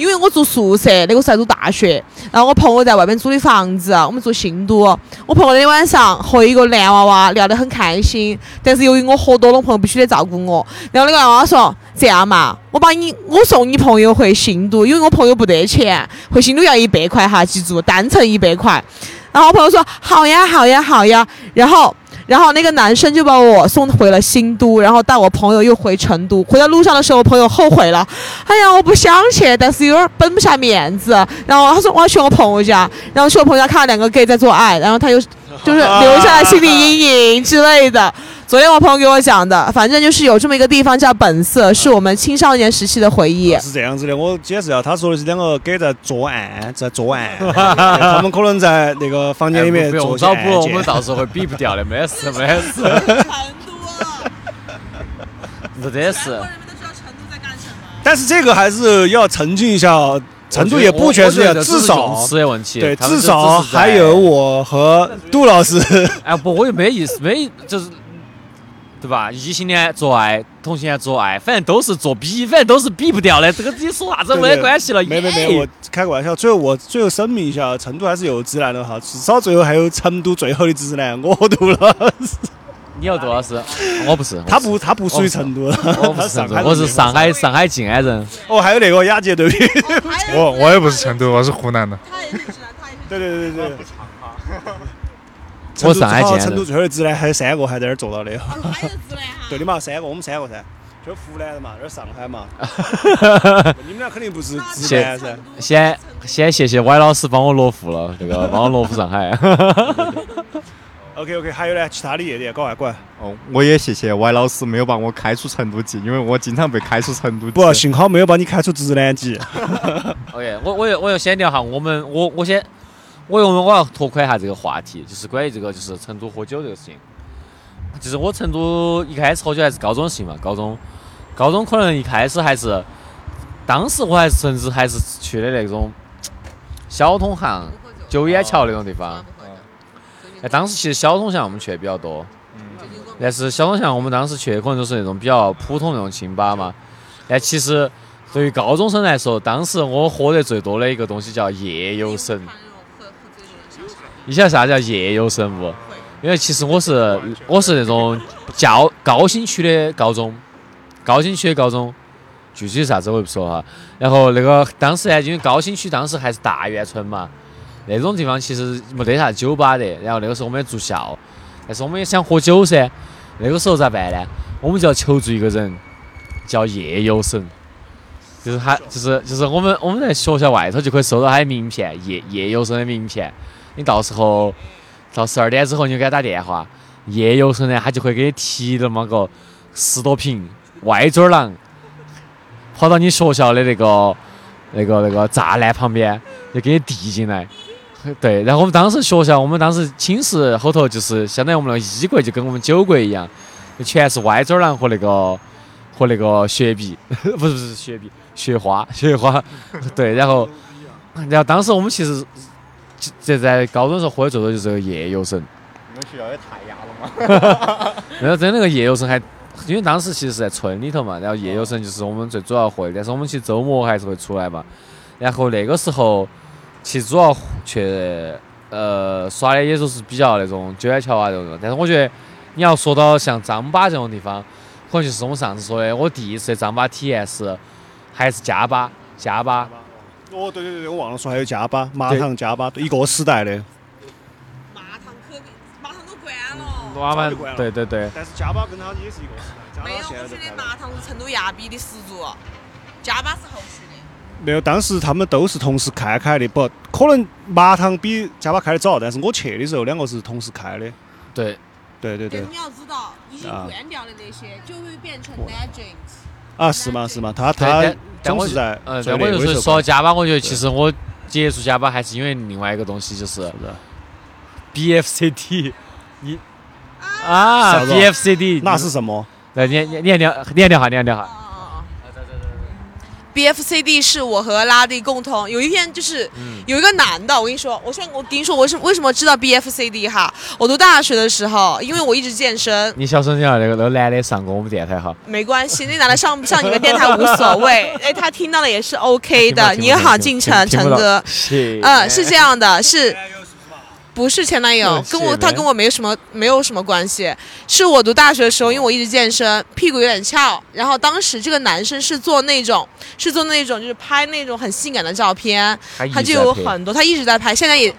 因为我住宿舍，那个时候在读大学，然后我朋友在外面租的房子，我们住新都。我朋友那天晚上和一个男娃娃聊得很开心，但是由于我喝多了，朋友必须得照顾我。然后那个娃娃说：“这样嘛，我把你，我送你朋友回新都，因为我朋友不得钱，回新都要一百块哈，记住，单程一百块。”然后我朋友说：“好呀，好呀，好呀。”然后，然后那个男生就把我送回了新都，然后带我朋友又回成都。回到路上的时候，我朋友后悔了，哎呀，我不想去，但是有点绷不下面子。然后他说我要去我朋友家，然后去我朋友家看到两个 gay 在做爱，然后他又 就是留下了心理阴影之类的。昨天我朋友给我讲的，反正就是有这么一个地方叫本色，是我们青少年时期的回忆。是这样子的，我解释一下，他说的是两个 gay 在作案，在作案，他们可能在那个房间里面做用找补，我些案件们到时候会比不掉的，没事没事。这真是，但是这个还是要澄清一下哦，成都也不全是至少是的问题，对，至少还有。我和杜老师。哎不，我也没意思，没就是。对吧？异性恋做爱，同性恋做爱，反正都是做比，反正都是比不掉的。这个你说啥子没得关系了。没没没，我开个玩笑。最后我最后声明一下，成都还是有直男的哈，至少最后还有成都最后的直男，我杜老师。你要做老师？我不是，他不他不属于成都，我不是成都，我是上海上海静安人。哦，还有那个雅洁对比，我我也不是成都，我是湖南的。对对对对对。我上海静安人成都最后的直男还有三个还在那儿做到的。对的嘛，三个我们三个噻，就是湖南的嘛，这是上海嘛。你们俩肯定不是直男噻。先先谢谢歪老师帮我落户了，这个帮我落户上海。OK OK，还有呢，其他的夜店搞外管。哦，我也谢谢 Y 老师没有把我开出成都籍，因为我经常被开出成都籍。不，幸好没有把你开出直男籍。OK，我我要我要先聊下我们我我先我用我要拓宽一下这个话题，就是关于这个就是成都喝酒这个事情。就是我成都一开始喝酒还是高中的事情嘛，高中高中可能一开始还是，当时我还是甚至还是去的那种小通巷、九眼桥那种地方。哎，当时其实小通巷我们去的比较多，但是小通巷我们当时去的可能都是那种比较普通那种清吧嘛。但其实对于高中生来说，当时我喝得最多的一个东西叫夜游神。你晓得啥叫夜游神不？因为其实我是我是那种教高新区的高中，高新区的高中，具体是啥子我也不说哈。然后那个当时呢，因为高新区当时还是大院村嘛，那种地方其实没得啥酒吧的。然后那个时候我们也住校，但是我们也想喝酒噻。那个时候咋办呢？我们就要求助一个人，叫夜游神。就是他，就是就是我们我们在学校外头就可以收到他的名片，夜夜游神的名片。你到时候到十二点之后，你就给他打电话，夜游神呢，他就会给你提那么个十多瓶歪嘴儿郎，跑到你学校的那个那个那个栅栏旁边，就给你递进来。对，然后我们当时学校，我们当时寝室后头就是相当于我们那个衣柜就跟我们酒柜一样，就全是歪嘴儿郎和那个和那个雪碧，不是不是雪碧，雪花 雪花。对，然后然后当时我们其实这在高中的时候喝的最多就是这个夜游神。你们学校也太压了嘛！然后真那个夜游神还，因为当时其实是在村里头嘛，然后夜游神就是我们最主要会，但是我们其实周末还是会出来嘛。然后那个时候，其实主要去呃耍的也都是比较那种九眼桥啊这种，但是我觉得你要说到像张巴这种地方，可能就是我们上次说的，我第一次张巴体验是还是加巴加巴，哦，对对对，我忘了说还有加巴，麻糖加巴，一个时代的。麻糖可麻糖都关了。对对对，但是加巴跟它也是一个时代，没有，我觉得。麻糖是成都亚比的始祖，加巴是后续的。没有，当时他们都是同时开开的，不可能麻糖比加巴开的早，但是我去的时候两个是同时开的。对，对对对你要知道，已经啊关掉的那些就会变成 legends。啊是吗是吗？他他总是在呃，最但我就是说加巴，我觉得其实我接触加巴还是因为另外一个东西，就是。BFCD，你啊，BFCD，那是什么？来，你你你聊，你聊下，你聊下。BFCD 是我和拉蒂共同有一天就是有一个男的，我跟你说，我现在我跟你说我是为什么知道 BFCD 哈？我读大学的时候，因为我一直健身，你小声点，那个那个男的上过我们电台哈。没关系，那男的上不上你们电台无所谓，哎，他听到了也是 OK 的。你好，进城陈哥，嗯，是这样的，是。不是前男友嗯，跟我他跟我没什么没有什么关系，是我读大学的时候，因为我一直健身，屁股有点翘，然后当时这个男生是做那种是做那种就是拍那种很性感的照片，他就有很多，他一直在拍，现在也，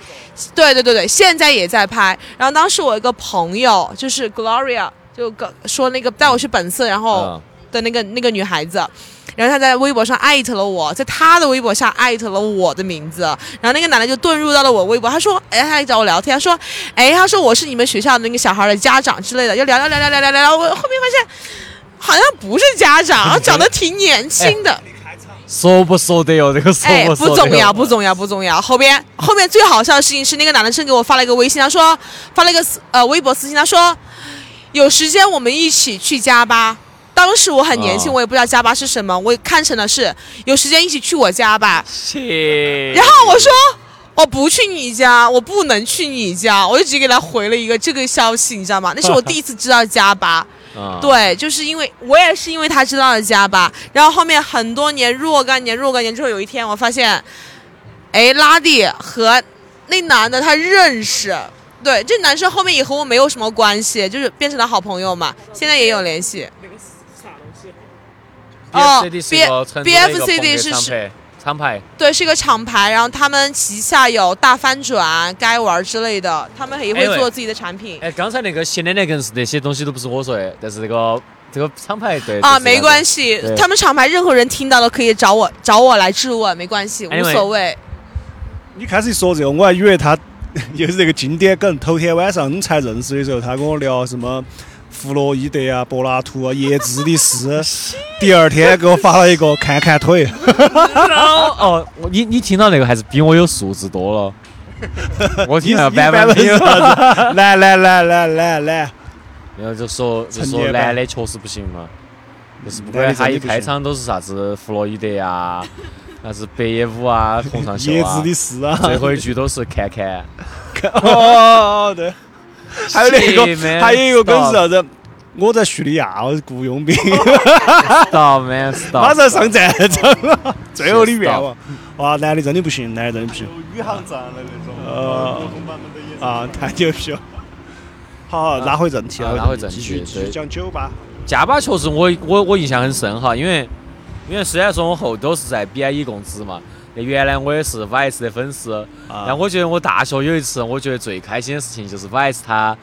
对对对对，现在也在拍。然后当时我一个朋友就是 Gloria，就跟说那个带我去本色，然后嗯。的那个那个女孩子，然后他在微博上艾特了我，在他的微博下艾特了我的名字，然后那个男的就遁入到了我微博，他说，哎，他来找我聊天，他说，哎，他说我是你们学校的那个小孩的家长之类的，就聊聊聊聊聊聊聊，我后面发现好像不是家长，长得挺年轻的。说不说的哟？这个说哎，不重要，不重要，不重要。后边后面最好笑的事情是，那个男的生给我发了一个微信，他说发了一个呃微博私信，他说有时间我们一起去加巴。当时我很年轻，哦我也不知道加巴是什么，我看成的是有时间一起去我家吧。切。然后我说我不去你家，我不能去你家，我就直接给他回了一个这个消息，你知道吗？那是我第一次知道加巴。啊，对，就是因为我也是因为他知道了加巴，然后后面很多年若干年若干年之后，有一天我发现，哎，拉蒂和那男的他认识，对，这男生后面也和我没有什么关系，就是变成了好朋友嘛，现在也有联系。哦 BFCD 是厂牌，对，是一个厂牌，然后他们旗下有大翻转、该玩之类的，他们也会做自己的产品。哎，刚才那个新的那个是那些东西都不是我说的，但是那个这个厂牌对啊，没关系。他们厂牌任何人听到了可以找我找我来质问，没关系，无所谓。你开始一说这个，我还以为他 又是这个经典梗。头天晚上你才认识的时候，他跟我聊什么弗洛伊德啊、柏拉图啊、叶芝的诗。第二天给我发了一个看看腿，哦，我你你听到那个还是比我有素质多了。我听到版版本没有，来来来来来来，然后就说就说男的确实不行嘛，就是不管他一开场都是啥子弗洛伊德呀，那是北野武啊、洪尚 秀啊叶芝，的诗啊，最后一句都是看看。哦，对，还有那个，还有一个梗是啥子？我在叙利亚，我是雇佣兵，Stop man stop。马上上战场了。最后的愿望，哇，男的真的不行，男的真的不行。宇航站的那种，啊，太牛逼了！好，好，拉回正题，了拉回正题继续讲酒吧。加巴确实我我我印象很深哈，因为因为虽然说我后都是在 BIE 供职嘛，那原来我也是 VS 的粉丝，啊但我觉得我大学有一次，我觉得最开心的事情就是 VS 他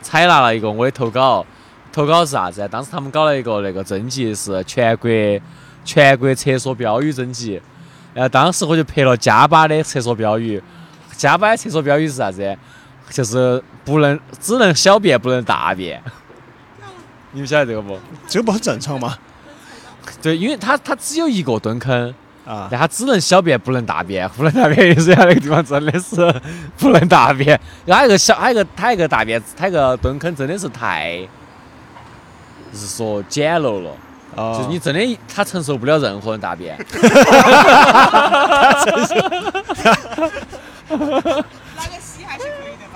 采纳了一个我的投稿，投稿是啥子？当时他们搞了一个那个征集是全国全国厕所标语征集，然后当时我就拍了加巴的厕所标语，加巴的厕所标语是啥子？就是不能只能小便不能大便，你们晓得这个不？这个不很正常吗？对，因为它它只有一个蹲坑，啊，但它只能小便不能大便，不能大便意思它那个地方真的是不能大便。然后它一个小，它一个它一个大便，它一个蹲坑真的是太，就是说简陋了，哦就是你真的他承受不了任何人大便。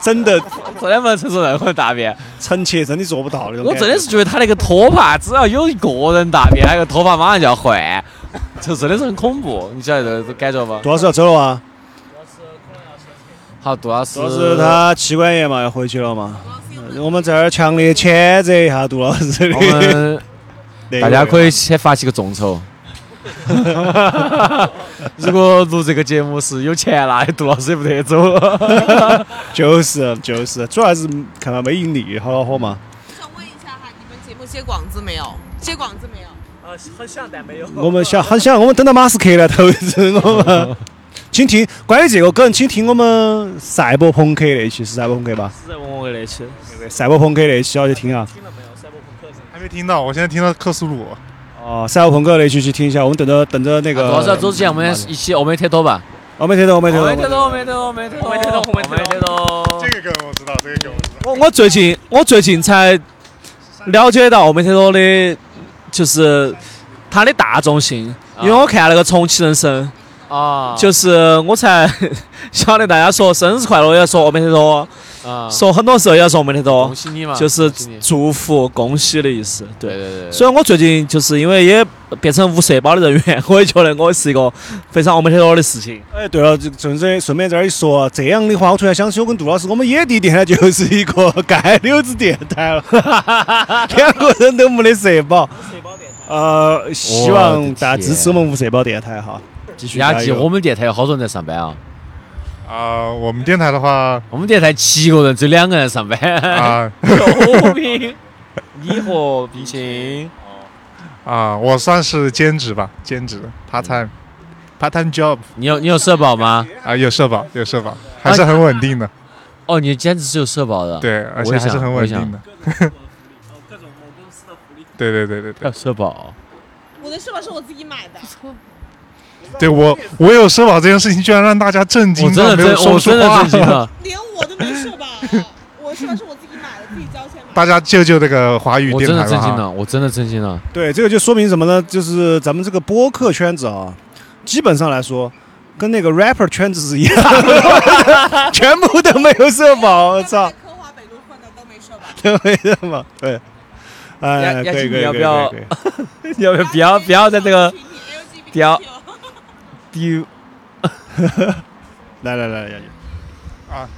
真的真的不能承受任何人大便。臣妾真的做不到那种。我真的是觉得他那个拖把，只要有一个人大便，那个拖把马上就要换，就真的是很恐怖。你晓得这个感觉吗？杜老师要走了吗？好，杜老师，杜老师他妻管严嘛，要回去了嘛。我们这儿强烈谴责一下杜老师的我们 大家可以先发起个众筹。如果录这个节目是有钱拿的，杜老师也不得走了。就是就是，主要是看他没盈利好恼火嘛。想问一下哈，你们节目接广子没有？接广子没有？呃，很想但没有。我们想很想，我们等到马斯克来投资我们。请听关于这个梗，请听我们赛博朋克那期是赛博朋克吧？是在问我那期。赛博朋克那期要去听啊。听了没有？赛博朋克还没听到，我现在听到克苏鲁。哦，赛博朋克那期去听一下，我们等着等着那个。杜老师要走之前，我们一起欧美贴多吧。我没听到，我没听到。欧美贴多，欧美贴多，欧美贴多，欧美贴多欧美贴多。这个梗我知道，这个梗我知道。我我最近我最近才了解到欧美特多的，就是它的大众性，因为我看那个重启人生，啊，就是我才晓得大家说生日快乐要说欧美特多，啊，说很多时候也要说欧美特多恭，喜你嘛，就是祝福恭喜的意思。对对对，所以我最近就是因为也变成无社保的人员，我也觉得我是一个非常欧美特多的事情。哎，对了，就顺便顺便这儿一说，这样的话，我突然想起我跟杜老师，我们野地电台就是一个街溜子电台了，两个人都没得社保。呃，希望大家支持我们无社保电台哈，继续压记。我们电台有好多人在上班啊。啊、我们电台的话我们电台七个人，只有两个人上班。啊！你和毕青，啊、我算是兼职吧，兼职 part time part time job 你有你有社保吗？啊、有社保，有社保，还是很稳定的。哦，你的兼职是有社保的。，对，而且还是很想我也想稳定的。对对对对对要，社保。我的社保是我自己买的。对我我有社保这件事情，居然让大家震我惊真的真，到没有说我真的不出话震惊了。连我都没社保，我社保是我大家救救这个华语我真的电台吧哈！震惊了，我真的震惊了。对，这个就说明什么呢？就是咱们这个播客圈子啊，基本上来说，跟那个 rapper 圈子是一样的，全部都没有社保，我操，科华北路混的都没社保。都没社保。对，哎，亚亚静可以可以可以你 要不要要不要不要不要在这个 屌丢？来来来，亚姐啊，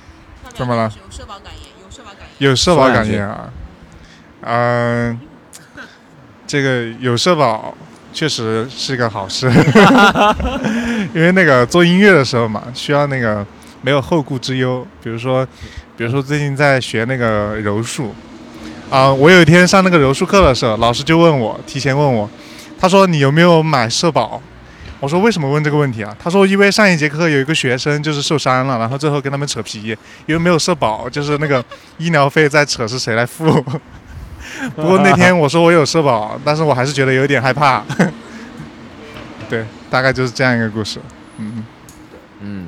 怎么了？有社保感言，有社保感言。有社保说两句感言啊，嗯、这个有社保确实是一个好事，因为那个做音乐的时候嘛，需要那个没有后顾之忧，比如说，比如说最近在学那个柔术，啊、我有一天上那个柔术课的时候，老师就问我，提前问我，他说你有没有买社保？我说为什么问这个问题啊？他说因为上一节课有一个学生就是受伤了，然后最后跟他们扯皮，因为没有社保，就是那个医疗费在扯是谁来付。不过那天我说我有社保，但是我还是觉得有点害怕。对，大概就是这样一个故事。嗯，嗯，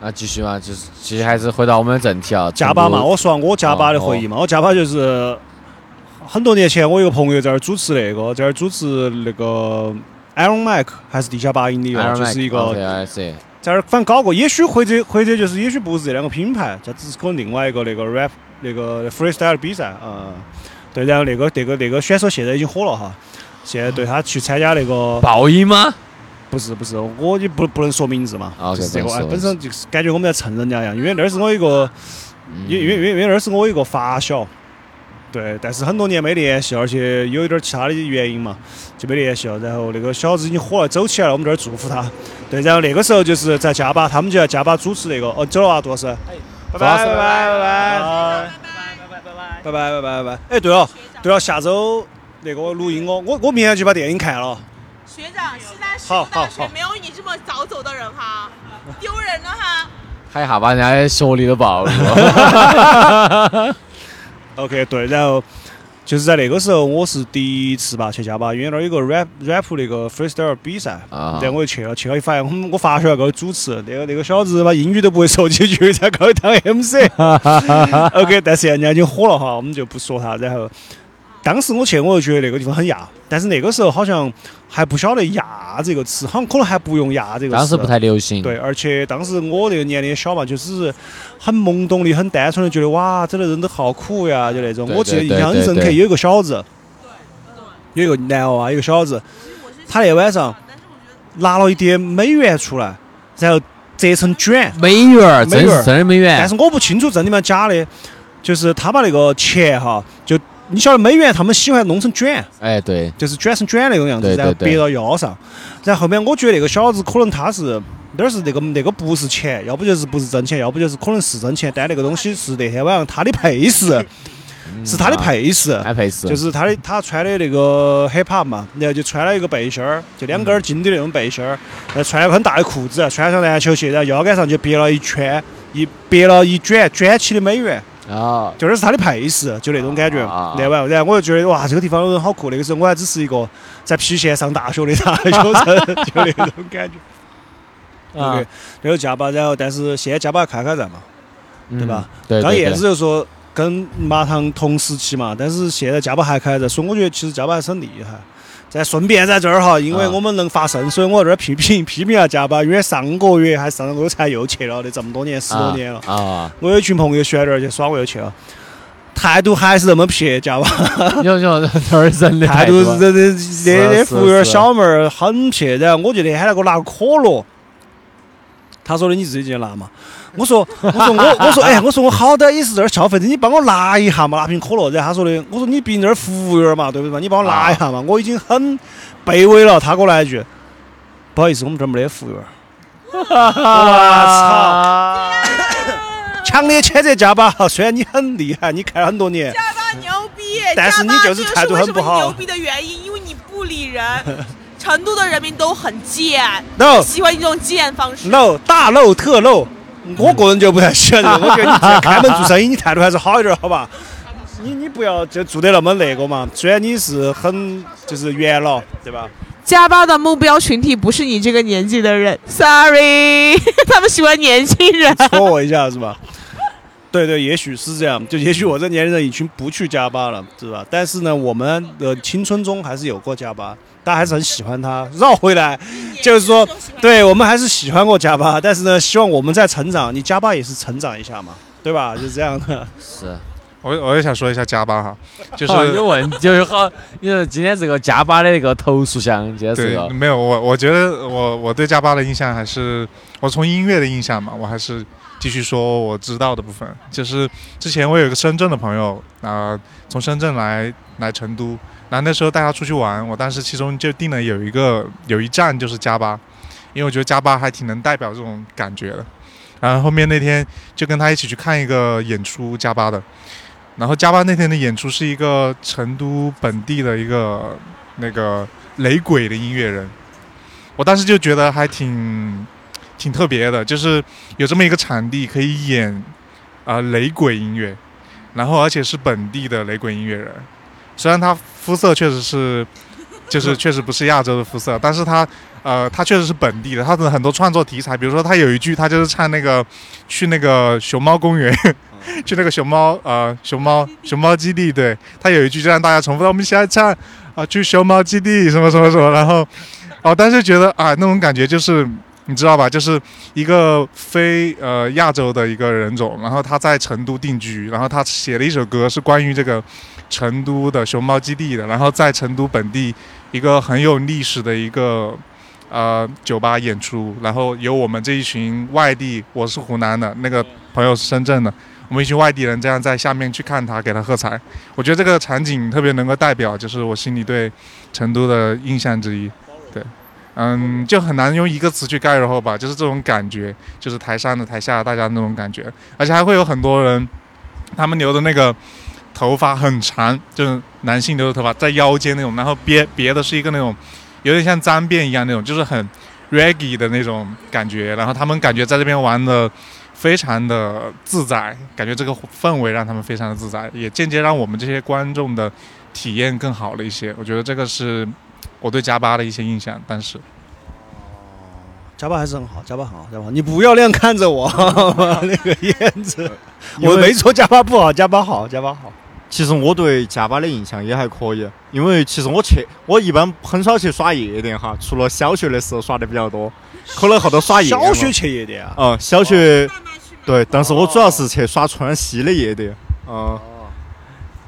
那继续嘛，就是其实还是回到我们的正题啊，加巴嘛，我说我加巴的回忆嘛，我加巴就是很多年前我有个朋友在那儿主持那个，在那儿主持那个 Iron Mike 还是地下八英里哦，就是一个在那儿反正搞过，也许或者或者就是也许不是这两个品牌，这只是可能另外一个那个 rap 那个 freestyle 比赛啊、对，然后那个那个那个选手现在已经火了哈，现在对他去参加那个报应吗？不是不是，我也不不能说名字嘛，啊就是这个本身就是感觉我们在蹭人家一样，因为那儿是我一个，嗯因因为因为因为那儿是我一个发小，对，但是很多年没联系，而且有一点儿其他的原因嘛，就没联系了。然后那个小子已经火了，走起来了，我们这儿祝福他。对，然后那个时候就是在加巴，他们就在加巴主持那个，哦，走了啊，杜老师，拜拜拜拜拜拜拜拜拜拜拜拜拜拜。哎，对了对了，下周那个录音哦，我我明天就把电影看了。学长，西南师好好好大学没有你这么早走的人哈，丢人了哈。还一下把人家的学历都暴露。OK，对，然后就是在那个时候，我是第一次吧去加巴，因为那儿有个 rap rap 那个 freestyle 比赛，啊然后我就去了，去了一发现我们我发小那个主持，那个那个小子嘛英语都不会说几句，才搞当 MC。OK，但是人家已经火了哈，我们就不说他。然后当时我去，我就觉得那个地方很亚，但是那个时候好像还不晓得“亚”这个词，好像可能还不用“亚”这个词。当时不太流行。对，而且当时我那个年龄小嘛，就只是很懵懂的、很单纯的觉得哇，这个人都好酷呀，就那种。我记得对印象很深刻，有一个小子，有一个男娃娃，有一个小子，他那晚上拿了一点美元出来，然后折成卷，美元，真美元儿是真的美元。但是我不清楚真的吗假的，就是他把那个钱哈，就你晓得美元他们喜欢弄成卷。哎，对，就是卷成卷那种样子，对对对然后别到腰上。然后后面我觉得那个小子可能他是那儿是那个那个不是钱，要不就是不是真钱，要不就是可能是真钱，但那个东西是那天晚上他的配饰，是他的配饰。安配饰，就是他的，他穿的那个 hip hop 嘛，然后就穿了一个背心儿，就两根儿金的那种背心儿，然后穿了个很大的裤子，穿上篮球鞋，然后腰杆上就别了一圈，一别了一卷卷起的美元，啊，就那是他的配饰，就那种感觉。啊那晚，然后我就觉得哇，这个地方的人好酷。那个时候我还只是一个在郫县上大学的大学生，就那种感觉。啊 OK，然后加巴，然后但是现在加巴开开在嘛，对吧？嗯？对刚燕子就说跟麻糖同时期嘛，但是现在加巴还开着，所以我觉得其实加巴还是很厉害。再顺便在这儿哈，因为啊我们能发声，所以我在这儿批评批评下加巴，因为上个月还上个月才又去了的，这么多年十多年了。啊啊，我有一群朋友喜欢这儿去耍，我又去了，态度还是那么撇，加巴。有有这儿人的态度度是这这那那服务员是小妹儿很撇，然后我就那天他给我拿个可乐，他说的你自己进去拿嘛。我说我说我我说哎我说我好歹也是这儿消费者，你帮我拿一下嘛，拿瓶可乐。然后他说的我说你毕竟这儿服务员嘛，对不对嘛？你帮我拿一下嘛，我已经很卑微了。他给我来一句，不好意思，我们这儿没得服务员。我操！强烈谴责加巴，虽然你很厉害，你开了很多年，加巴牛逼，但是你加巴就是态度很不好牛逼的原因，因为你不理人。成都的人民都很贱 No 喜欢你这种贱方式。no 大漏特漏，我个人就不太喜欢这个。我觉得你开门做生意，你态度还是好一点，好吧？你你不要就做得那么那个嘛。虽然你是很就是元老，对吧？加巴的目标群体不是你这个年纪的人，sorry，他们喜欢年轻人。戳我一下是吧？对对，也许是这样，就也许我这年龄人已经不去加巴了，是吧？但是呢，我们的青春中还是有过加巴，大家还是很喜欢他。绕回来，就是说，对我们还是喜欢过加巴，但是呢，希望我们在成长，你加巴也是成长一下嘛，对吧？就是这样的。是，我我也想说一下加巴哈，就是好有问就是好，你说今天这个加巴的那个投诉箱，今天是个，没有我，我觉得我我对加巴的印象还是我从音乐的印象嘛，我还是继续说我知道的部分。就是之前我有一个深圳的朋友啊、从深圳来来成都，然后那时候带他出去玩，我当时其中就定了有一个有一站就是加巴，因为我觉得加巴还挺能代表这种感觉的。然后后面那天就跟他一起去看一个演出，加巴的。然后加巴那天的演出是一个成都本地的一个那个雷鬼的音乐人，我当时就觉得还挺挺特别的，就是有这么一个场地可以演啊、雷鬼音乐，然后而且是本地的雷鬼音乐人，虽然他肤色确实是 就是确实不是亚洲的肤色，但是他呃他确实是本地的，他的很多创作题材，比如说他有一句他就是唱那个去那个熊猫公园。去那个熊猫呃熊猫熊猫基地，对他有一句就让大家重复，我们现在唱啊去熊猫基地什么什么什么，然后哦，但是觉得啊那种感觉就是你知道吧，就是一个非呃亚洲的一个人种，然后他在成都定居，然后他写了一首歌是关于这个成都的熊猫基地的，然后在成都本地一个很有历史的一个。呃，酒吧演出，然后有我们这一群外地，我是湖南的，那个朋友是深圳的，我们一群外地人这样在下面去看他，给他喝彩。我觉得这个场景特别能够代表，就是我心里对成都的印象之一。嗯，就很难用一个词去概括吧，就是这种感觉，就是台上的台下的大家那种感觉，而且还会有很多人，他们留的那个头发很长，就是男性留的头发在腰间那种，然后别别的是一个那种有点像脏辫一样那种，就是很 reggae 的那种感觉，然后他们感觉在这边玩的。非常的自在，感觉这个氛围让他们非常的自在，也间接让我们这些观众的体验更好了一些。我觉得这个是我对加巴的一些印象。但是加巴还是很好，加巴很好，加巴好。你不要那样看着我 那个燕子，我没说加巴不好，加巴好，加巴好。其实我对加巴的印象也还可以，因为其实我去，我一般很少去耍夜店哈，除了小学的时候耍的比较多，可能后头耍夜店。小学去夜店啊？嗯，小学对，但是我主要是去耍川西的夜店，嗯，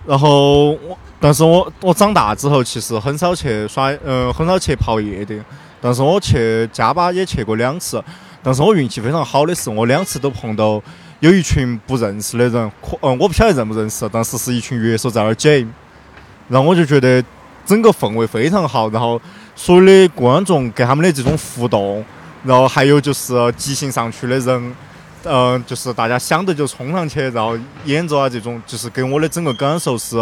然后我，但是我我长大之后其实很少去耍，嗯，很少去泡夜店，但是我去加巴也去过两次，但是我运气非常好的是，我两次都碰到有一群不认识的人，可嗯，我不晓得认不认识，但是是一群乐手在那儿 jam，然后我就觉得整个氛围非常好，然后所有的观众跟他们的这种互动，然后还有就是即兴上去的人。嗯，就是大家想着就冲上去，然后演奏啊，这种就是给我的整个感受是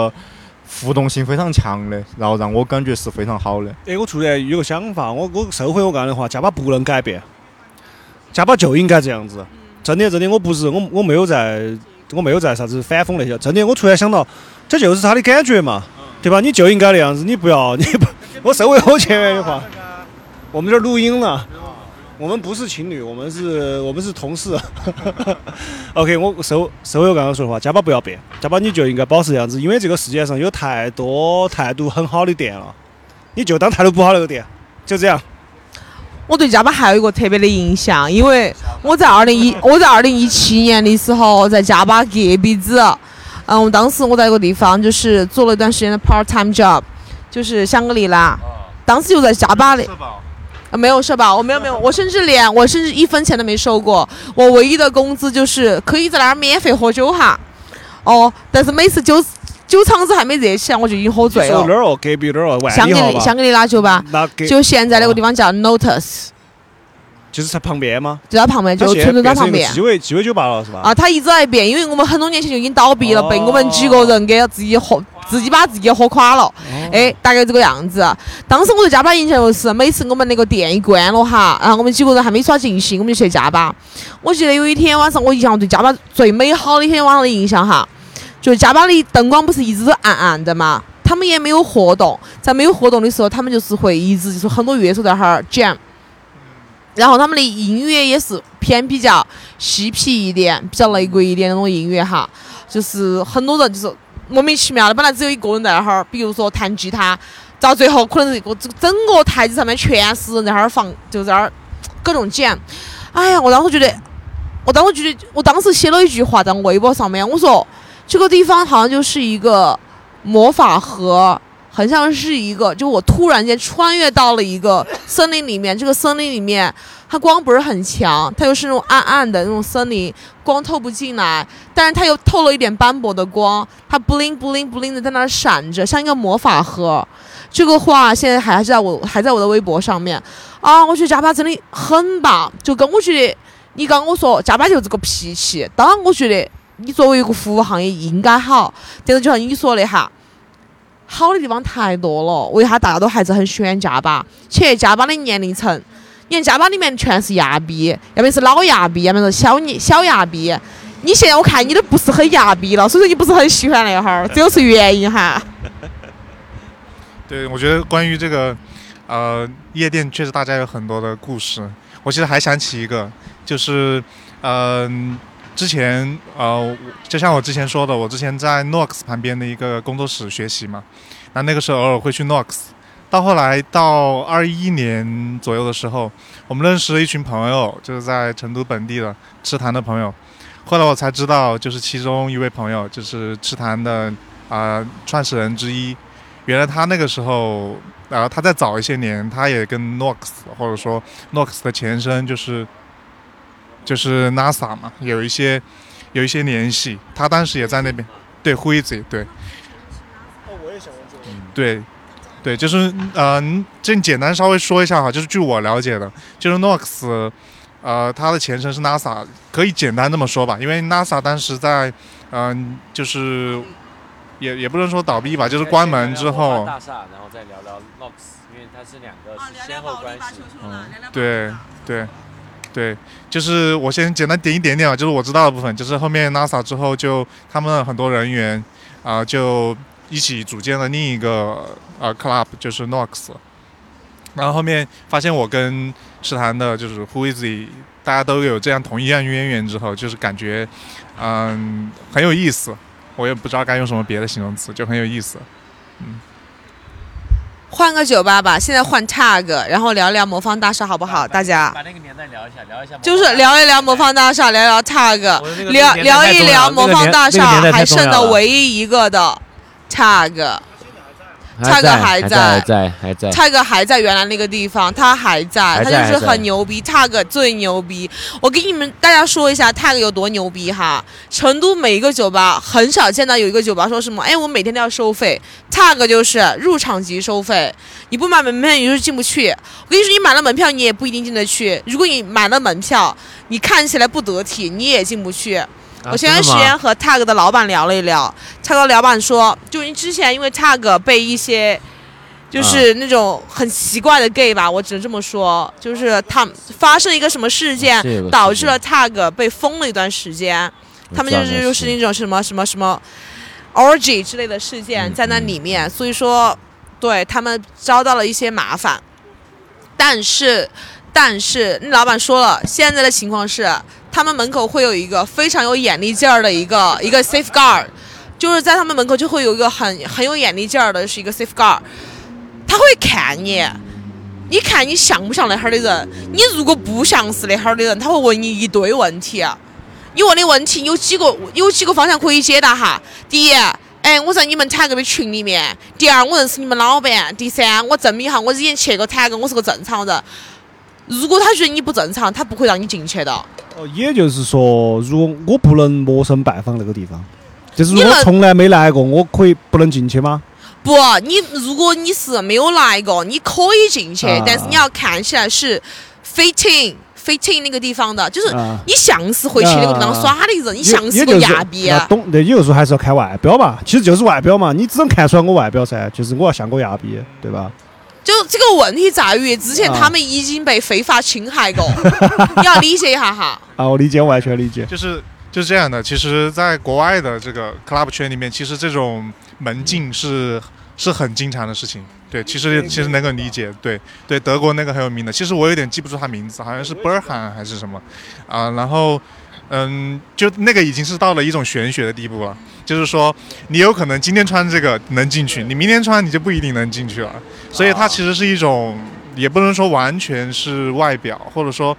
互动性非常强的，然后让我感觉是非常好的。哎，我突然有个想法，我我收回我刚才的话，加巴不能改变，加巴就应该这样子。真的，真的，我不是我我没有在，我没有在啥子反讽那些。真的，我突然想到，这就是他的感觉嘛，对吧？你就应该那样子，你不要，你不，我收回我前面的话，我们这儿录音了。我们不是情侣，我们是，我们是同事。OK，我收收回我刚刚说的话，加巴不要变，加巴你就应该保持这样子，因为这个世界上有太多态度很好的店了，你就当态度不好那个店，就这样。我对加巴还有一个特别的印象，因为我在二零一 我在二零一七年的时候在加巴隔壁子，嗯，我当时我在一个地方就是做了一段时间的 part time job，就是香格里拉，当时就在加巴的。啊，没有社保，我没有没有，我甚至连我甚至一分钱都没收过，我唯一的工资就是可以在那儿免费喝酒哈，哦，但是每次酒酒场子还没热起来，我就已经喝醉了。哪儿哦？隔壁哪儿哦？香格里香格里拉酒吧，就现在那个地方叫 Notice。就是在旁边吗？就在旁边，就纯粹在旁边。鸡尾鸡尾酒吧了是吧？啊，他一直在变，因为我们很多年前就已经倒闭了，被我们几个人给自己喝，自己把自己喝垮了。哎，大概这个样子。当时我对加巴印象就是，每次我们那个店一关了哈，然后我们几个人还没耍尽兴，我们就去加巴。我记得有一天晚上，我印象对加巴最美好的一天晚上的印象哈，就是加巴的灯光不是一直都暗暗的嘛，他们也没有活动，在没有活动的时候，他们就是会一直就是很多乐手在那儿 jam。然后他们的音乐也是偏比较嬉皮一点、比较雷鬼一点那种音乐哈，就是很多人就是莫名其妙的，本来只有一个人在那儿，比如说弹吉他，到最后可能这个整个台子上面全是人在那儿放，就在那儿各种剪。哎呀，我当时觉得，我当时觉得，我当时写了一句话在微博上面，我说这个地方好像就是一个魔法盒。很像是一个，就我突然间穿越到了一个森林里面。这个森林里面，它光不是很强，它又是那种暗暗的那种森林，光透不进来。但是它又透了一点斑驳的光，它 bling bling bling 的在那闪着，像一个魔法盒。这个话现在还在我还在我的微博上面啊！我觉得加巴真的很棒，就跟我觉得你刚我说加巴就这个脾气。当然，我觉得你作为一个服务行业应该好，但是就像你说的哈。好的地方太多了，为啥大家都还是很喜欢加巴？且加巴的年龄层你看加班里面全是亚逼，要么是老亚逼，要么是小你小亚逼。你现在我看你都不是很亚逼了，所以说你不是很喜欢那哈儿，这就是原因哈。对，我觉得关于这个，呃，夜店确实大家有很多的故事。我其实还想起一个，就是，嗯、之前呃，就像我之前说的，我之前在 Nox 旁边的一个工作室学习嘛，那那个时候偶尔会去 Nox。到后来到二一年左右的时候，我们认识了一群朋友，就是在成都本地的吃坛的朋友。后来我才知道，就是其中一位朋友就是吃坛的啊、创始人之一。原来他那个时候，呃，他在早一些年，他也跟 Nox 或者说 Nox 的前身就是就是 NASA 嘛，有一些有一些联系。他当时也在那边，对 z y 对哦，我也想问这个。对对，就是呃，这简单稍微说一下哈，就是据我了解的，就是 Nox，呃，它的前身是 NASA，可以简单这么说吧，因为 NASA 当时在嗯、就是也也不能说倒闭吧，就是关门之后。大厦，然后再聊聊 Nox，因为它是两个是先后关系。嗯，对对对，就是我先简单点一点点啊，就是我知道的部分，就是后面 NASA 之后就他们很多人员啊、就一起组建了另一个呃 club，就是 Nox。然后后面发现我跟池潭的就是 Who is he，大家都有这样同一样渊源之后，就是感觉嗯很有意思。我也不知道该用什么别的形容词，就很有意思。嗯换个酒吧吧，现在换 tag，然后聊聊魔方大厦好不好？大家把那个年代聊一下，聊一下。就是聊一聊魔方大厦，聊聊 tag，聊聊一聊魔方大厦还剩的唯一一个的 tag。还 tag 还还在还在，还在。tag 还在原来那个地方，他还在，他就是很牛逼。tag 最牛逼，我给你们大家说一下 tag 有多牛逼哈。成都每一个酒吧很少见到有一个酒吧说什么，哎，我每天都要收费。tag 就是入场即收费，你不买门票你就是进不去。我跟你说，你买了门票你也不一定进得去。如果你买了门票，你看起来不得体，你也进不去。我前段时间和 tag 的老板聊了一聊，tag 的老板说，就是之前因为 tag 被一些就是那种很奇怪的 gay 吧，我只能这么说，就是他发生一个什么事件导致了 tag 被封了一段时间，他们就是就是那种种什么什么什么 orgy 之类的事件嗯在那里面，所以说对他们遭到了一些麻烦，但是但是那老板说了，现在的情况是他们门口会有一个非常有眼力劲儿的一个一个 safeguard，就是在他们门口就会有一个很很有眼力劲儿的是一个 safeguard，他会看你。你看你像不像那哈儿的人？你如果不像是那哈儿的人，他会问你一堆问题。你问的问题有几个有几个方向可以解答哈？第一，哎，我在你们谈个的群里面；第二，我认识你们老板；第三，我证明一下我之前去过谈个，我是个正常人。如果他觉得你不正常，他不会让你进去的。哦，也就是说，如果我不能陌生拜访那个地方，就是如果你从来没来过，我可以不能进去吗？不，你如果你是没有来过，你可以进去，啊但是你要看起来是 fitting fitting 那个地方的，就是啊你像是会去那个地方耍的人，你像是个亚逼。那懂，那也就是说还是要看外表嘛，其实就是外表嘛，你只能看出来我外表噻，就是我要像个亚逼，对吧？就这个问题在于，之前啊他们已经被非法侵害过，你 要理解一下哈。啊，我理解，我完全理解。就是就是这样的。其实，在国外的这个 club 圈里面，其实这种门禁是是很经常的事情。对，其实其实能够理解。对对，德国那个很有名的，其实我有点记不住他名字，好像是 Berhan 还是什么啊。然后嗯，就那个已经是到了一种玄学的地步了。就是说，你有可能今天穿这个能进去，你明天穿你就不一定能进去了。所以它其实是一种，也不能说完全是外表，或者说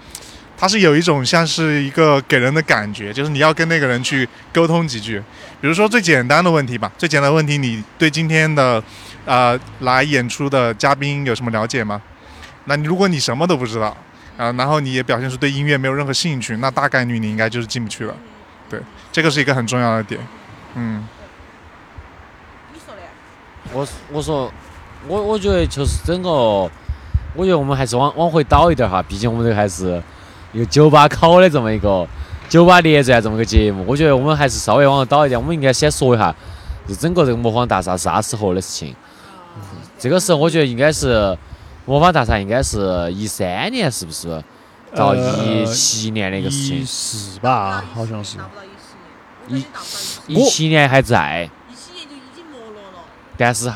它是有一种像是一个给人的感觉，就是你要跟那个人去沟通几句。比如说最简单的问题吧，最简单的问题，你对今天的呃来演出的嘉宾有什么了解吗？那你如果你什么都不知道啊、然后你也表现出对音乐没有任何兴趣，那大概率你应该就是进不去了。对，这个是一个很重要的点。嗯。我我说，我我觉得就是整个，我觉得我们还是往往回倒一点哈，毕竟我们这个还是一个酒吧考的这么一个酒吧列传这么个节目，我觉得我们还是稍微往后倒一点，我们应该先说一下，就整个这个魔方大厦啥时候的事情。这个时候我觉得应该是魔方大厦应该是一三年，是不是？到一七年那个事一情，四吧，好像是。一一七年还在，一七年就已经没落了。但是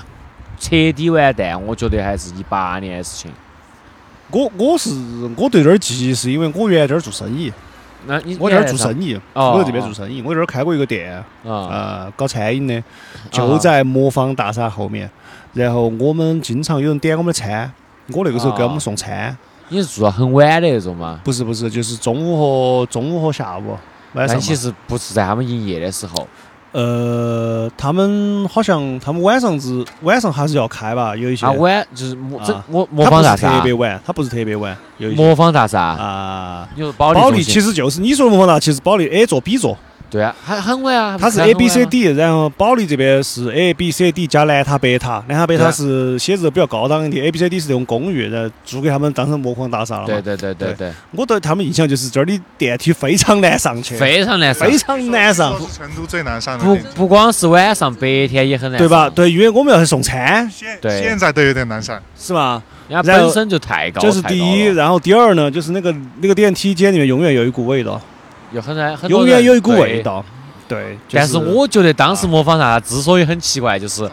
彻底完蛋，我觉得还是一八年的事情。我我是我对这儿记忆是因为我原来这儿做生意，那你我在这儿做生意，哦我在这边做生意，我在这儿开过一个店，啊，呃，搞餐饮的，就在魔方大厦后面。然后我们经常有人点我们的餐，我那个时候给我们送餐，你是做到很晚的那种吗？不是不是，就是中午和中午和下午晚上。但其实不是在他们营业的时候，呃，他们好像他们晚上是晚上还是要开吧，有一些。他晚就是魔这啊魔魔它不是特方大厦，别晚，它不是特别晚，有一些。魔方大厦，啊，你说保利保利其实就是你说的魔方大，其实保利 A 座 B 座，对啊，很很晚啊，它是 A 很 B 晚 C 啊 D，然后保利这边是 A B C D 加南塔北塔，南塔北对啊塔是写字楼比较高档一点，A B C D 是那种公寓，然后租给他们当成魔方大厦了嘛。对对对对对，我对他们印象就是这儿的电梯非常难上去，非常难上非，常难上，是成都最难上的不，不光是晚上，白天也很难，对吧？？对，因为我们要去送餐，现对现在都有点难上。是吧？人家然后本身就太高，这是第一，然后第二呢，就是那个那个电梯间里面永远有一股味道，有很难，很永远有一股味道。对，就但是我觉得当时模仿啥之所以很奇怪，就是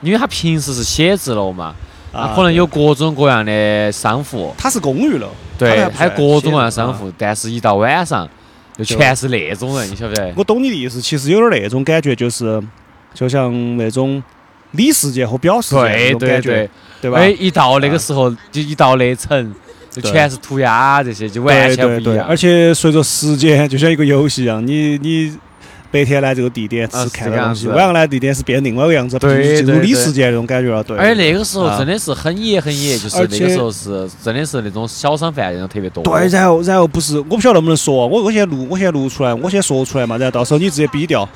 因为他平时是写字楼嘛，啊可能有各种各样的商户，它是公寓楼，对，它还有各种各样的商。户，但是一到晚上就全是那种人，你晓不晓得？我懂你的意思，其实有点那种感觉，就是就像那种里世界和表世界那对对种感觉对，，对吧？哎，一到那个时候，就一到那层，就全是涂鸦这些，就完全不一样。而且随着时间，就像一个游戏一样，你你白天来这个地点啊是是看到东西，晚上来地点是变另外一个样子，对进入里对对世界那种感觉了。对，而且那个时候啊真的是很野很野，就是那个时候是真的是那种小商贩那种特别多。对，然后然后不是，我不晓得能不能说，我我现在录，我现在录出来，我先说出来嘛，然后到时候你直接逼掉。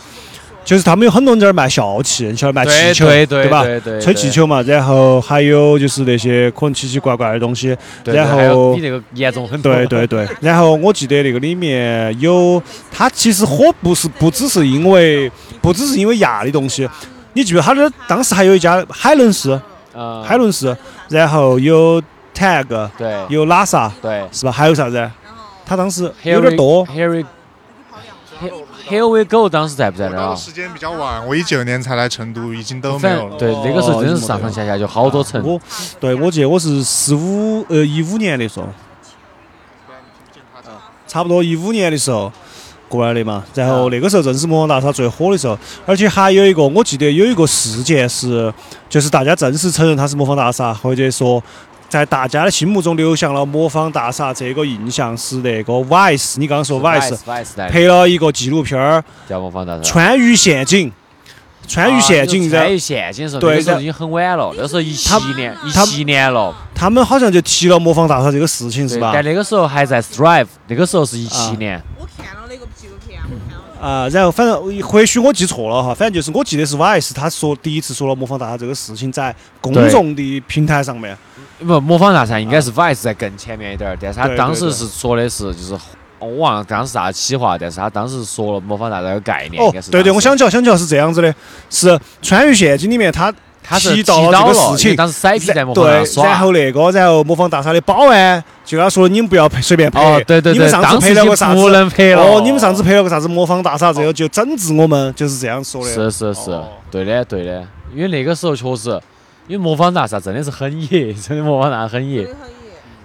就是他们有很多人在那儿卖笑气，你晓得卖气对球，对对吧？对对，吹气球嘛，然后还有就是那些可能奇奇怪怪的东西，然后比那个严重很多。对对对，然后我记得那个里面有，它其实火不是不只是因为不只是因为压的东西，你记不？它这当时还有一家海伦斯，嗯，海伦斯，然后有 tag，对有拉萨，对是吧？还有啥子？它当时有点多，Harry Here we go 当时在不在那儿时间比较晚，我一九年才来成都，已经都没有了。对那个时候真的是上上下下就好多层。我对我记得我是十五呃一五年的时候，差不多一五年的时候过来的嘛。然后那个时候正是魔方大厦最火的时候，而且还有一个我记得有一个事件是，就是大家正式承认它是魔方大厦，或者说。在大家的心目中留下了魔方大厦这个印象是那个 Vice，你刚刚说 Vice 拍了一个纪录片儿叫魔方大《厦。川渝陷阱》，川渝陷阱，川渝陷阱的时候，对那时候已经很晚了，那时候一七年，一七年了，他们好像就提了魔方大厦这个事情，是吧？但那个时候还在 Strive，那个时候是一七年。我看了那个纪录片，我看了。啊，然后反正或许我记错了哈，反正就是我记得是 Vice 他说第一次说了魔方大厦这个事情在公众的平台上面，不，模仿大赛应该是 Vice 在更前面一点儿，但是他当时是说的是就是。我忘了当时啥企划，但是他当时说了模仿大厦这个概念，哦应该是，对对，我想起来，想起来是这样子的，是川渝陷阱里面他他是提到了这个事情，当时塞皮在大然后那个，然后模仿大厦的保安就跟他说，你们不要随便拍，哦，对对对，你们上次拍了个啥子不？能拍了。哦，你们上次拍了个啥子魔方大厦，这个就整治我们，就是这样说的。是是是哦，对的对的，因为那个时候确实，因为魔方大厦真的是很野，真的魔方大厦很野，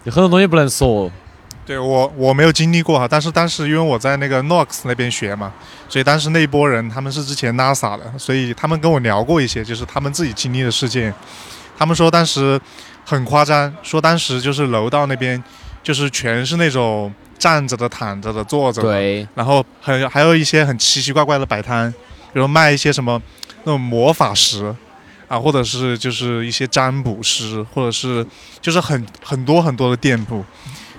有很多东西不能说。对我我没有经历过哈，但是当时因为我在那个 Knox 那边学嘛，所以当时那一波人他们是之前 NASA 的，所以他们跟我聊过一些，就是他们自己经历的事件。他们说当时很夸张，说当时就是楼道那边就是全是那种站着的、躺着的、坐着的，对，然后很还有一些很奇奇怪怪的摆摊，比如卖一些什么那种魔法石啊，或者是就是一些占卜师，或者是就是很很多很多的店铺，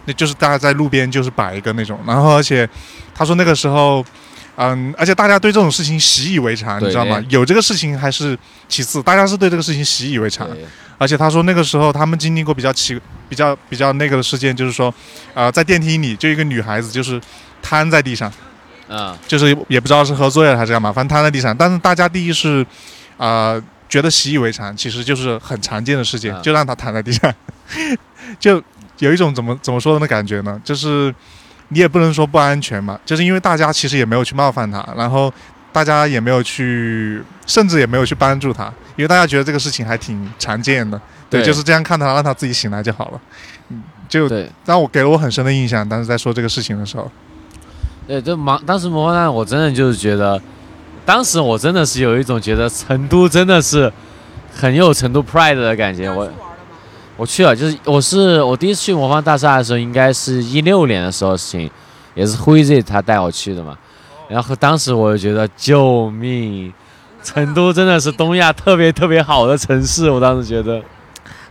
那就是大家在路边就是摆一个那种，然后而且他说那个时候。嗯，而且大家对这种事情习以为常，你知道吗？有这个事情还是其次，大家是对这个事情习以为常。而且他说那个时候他们经历过比较奇、比较比较那个的事件，就是说，呃，在电梯里就一个女孩子就是瘫在地上，嗯，就是也不知道是喝醉了还是干嘛，反正瘫在地上。但是大家第一是，呃，觉得习以为常，其实就是很常见的事情，嗯。就让他躺在地上，就有一种怎么怎么说的感觉呢？就是你也不能说不安全嘛，就是因为大家其实也没有去冒犯他，然后大家也没有去，甚至也没有去帮助他，因为大家觉得这个事情还挺常见的，对，对。就是这样看他，让他自己醒来就好了，嗯，就对。让我给了我很深的印象。当时在说这个事情的时候，对，就魔当时魔幻蛋我真的就是觉得，当时我真的是有一种觉得成都真的是很有成都 pride 的感觉。我我去了，就是我是我第一次去魔方大厦的时候，应该是一六年的时候的事情，也是辉 Z 他带我去的嘛。然后当时我就觉得救命，成都真的是东亚特别特别好的城市，我当时觉得。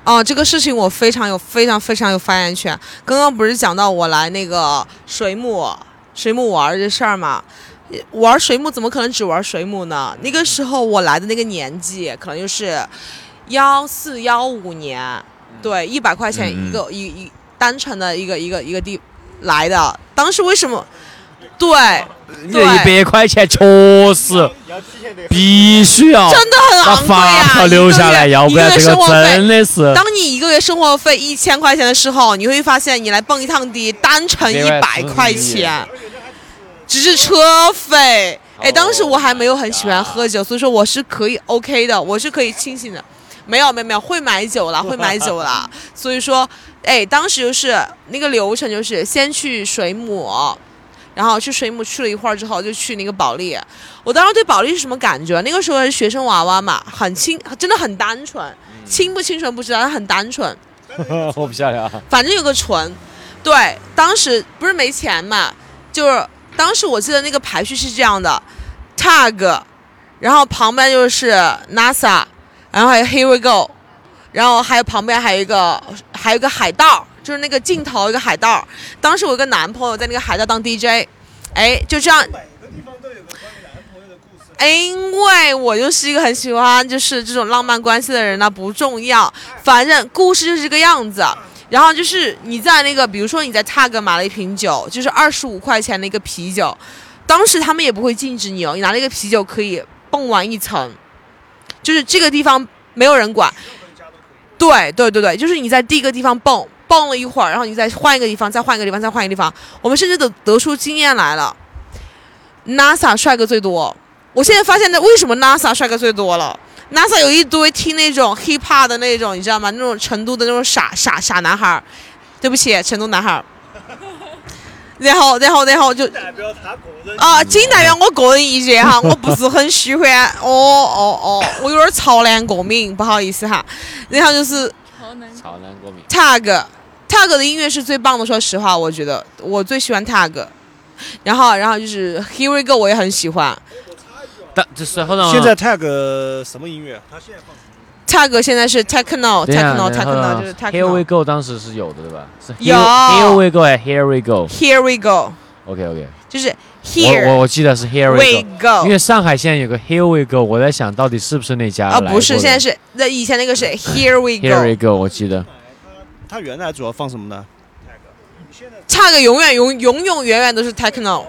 哦，这个事情我非常有非常非常有发言权。刚刚不是讲到我来那个水母水母玩儿这事儿嘛？玩水母怎么可能只玩水母呢？那个时候我来的那个年纪，可能就是幺四幺五年，对，一百块钱一个、一一单程的一个一个一个地来的。当时为什么？对，这一百块钱确实必须要真的很把昂贵啊！发票留下来，要不然这个真的是。当你一个月生活费一千块钱的时候，你会发现你来蹦一趟迪单程一百块钱，只是车费。哎，当时我还没有很喜欢喝酒，所以说我是可以 OK 的，我是可以清醒的。没有没有没有，会买酒了，会买酒了。所以说，哎，当时就是那个流程就是先去水母，然后去水母去了一会儿之后，就去那个保利。我当时对保利是什么感觉？那个时候是学生娃娃嘛，很清，真的很单纯，清不清纯不知道，但很单纯。我不晓得啊。反正有个纯，对，当时不是没钱嘛，就是当时我记得那个排序是这样的，tag，然后旁边就是 NASA，然后还有 Here we go，然后还有旁边还有一个还有一个海盗，就是那个镜头一个海盗。当时我有个男朋友在那个海盗当 DJ，哎，就这样。哎，因为我就是一个很喜欢就是这种浪漫关系的人呢，不重要，反正故事就是这个样子。然后就是你在那个，比如说你在 Tag 买了一瓶酒，就是二十五块钱的一个啤酒，当时他们也不会禁止你哦，你拿那个啤酒可以蹦完一层，就是这个地方没有人管。对对对对，就是你在第一个地方蹦蹦了一会儿，然后你再换一个地方，再换一个地方，再换一个地方。我们甚至得得出经验来了，NASA 帅哥最多。我现在发现，那为什么 NASA 帅哥最多了？NASA 有一堆听那种 hip hop 的那种，你知道吗？那种成都的那种傻傻傻男孩儿，对不起，成都男孩儿。然后，然后，然后就啊，仅代表我个人意见哈，我不是很喜欢。哦哦哦，我有点潮男过敏，不好意思哈。然后就是潮男潮男过敏。Tag Tag 的音乐是最棒的，说实话，我觉得我最喜欢 Tag。然后，然后就是 Here We Go，我也很喜欢。但就是后头现在 tag 什么音乐？他现在放 Tag 现在是 techno 等一下 techno techno 就是 Here we techno。go 当时是有的对吧？是 Here- 有 Here we go，还 here we go。Here we go，OK OK。就是我 Here 我我我记得是 Here we go，因为上海现在有个 Here we go，我在想到底是不是那家啊，不是，现在是那以前那个是 Here we go。Here we go。我记得。他原来主要放什么呢？Tag 永远永永永远远都是 techno，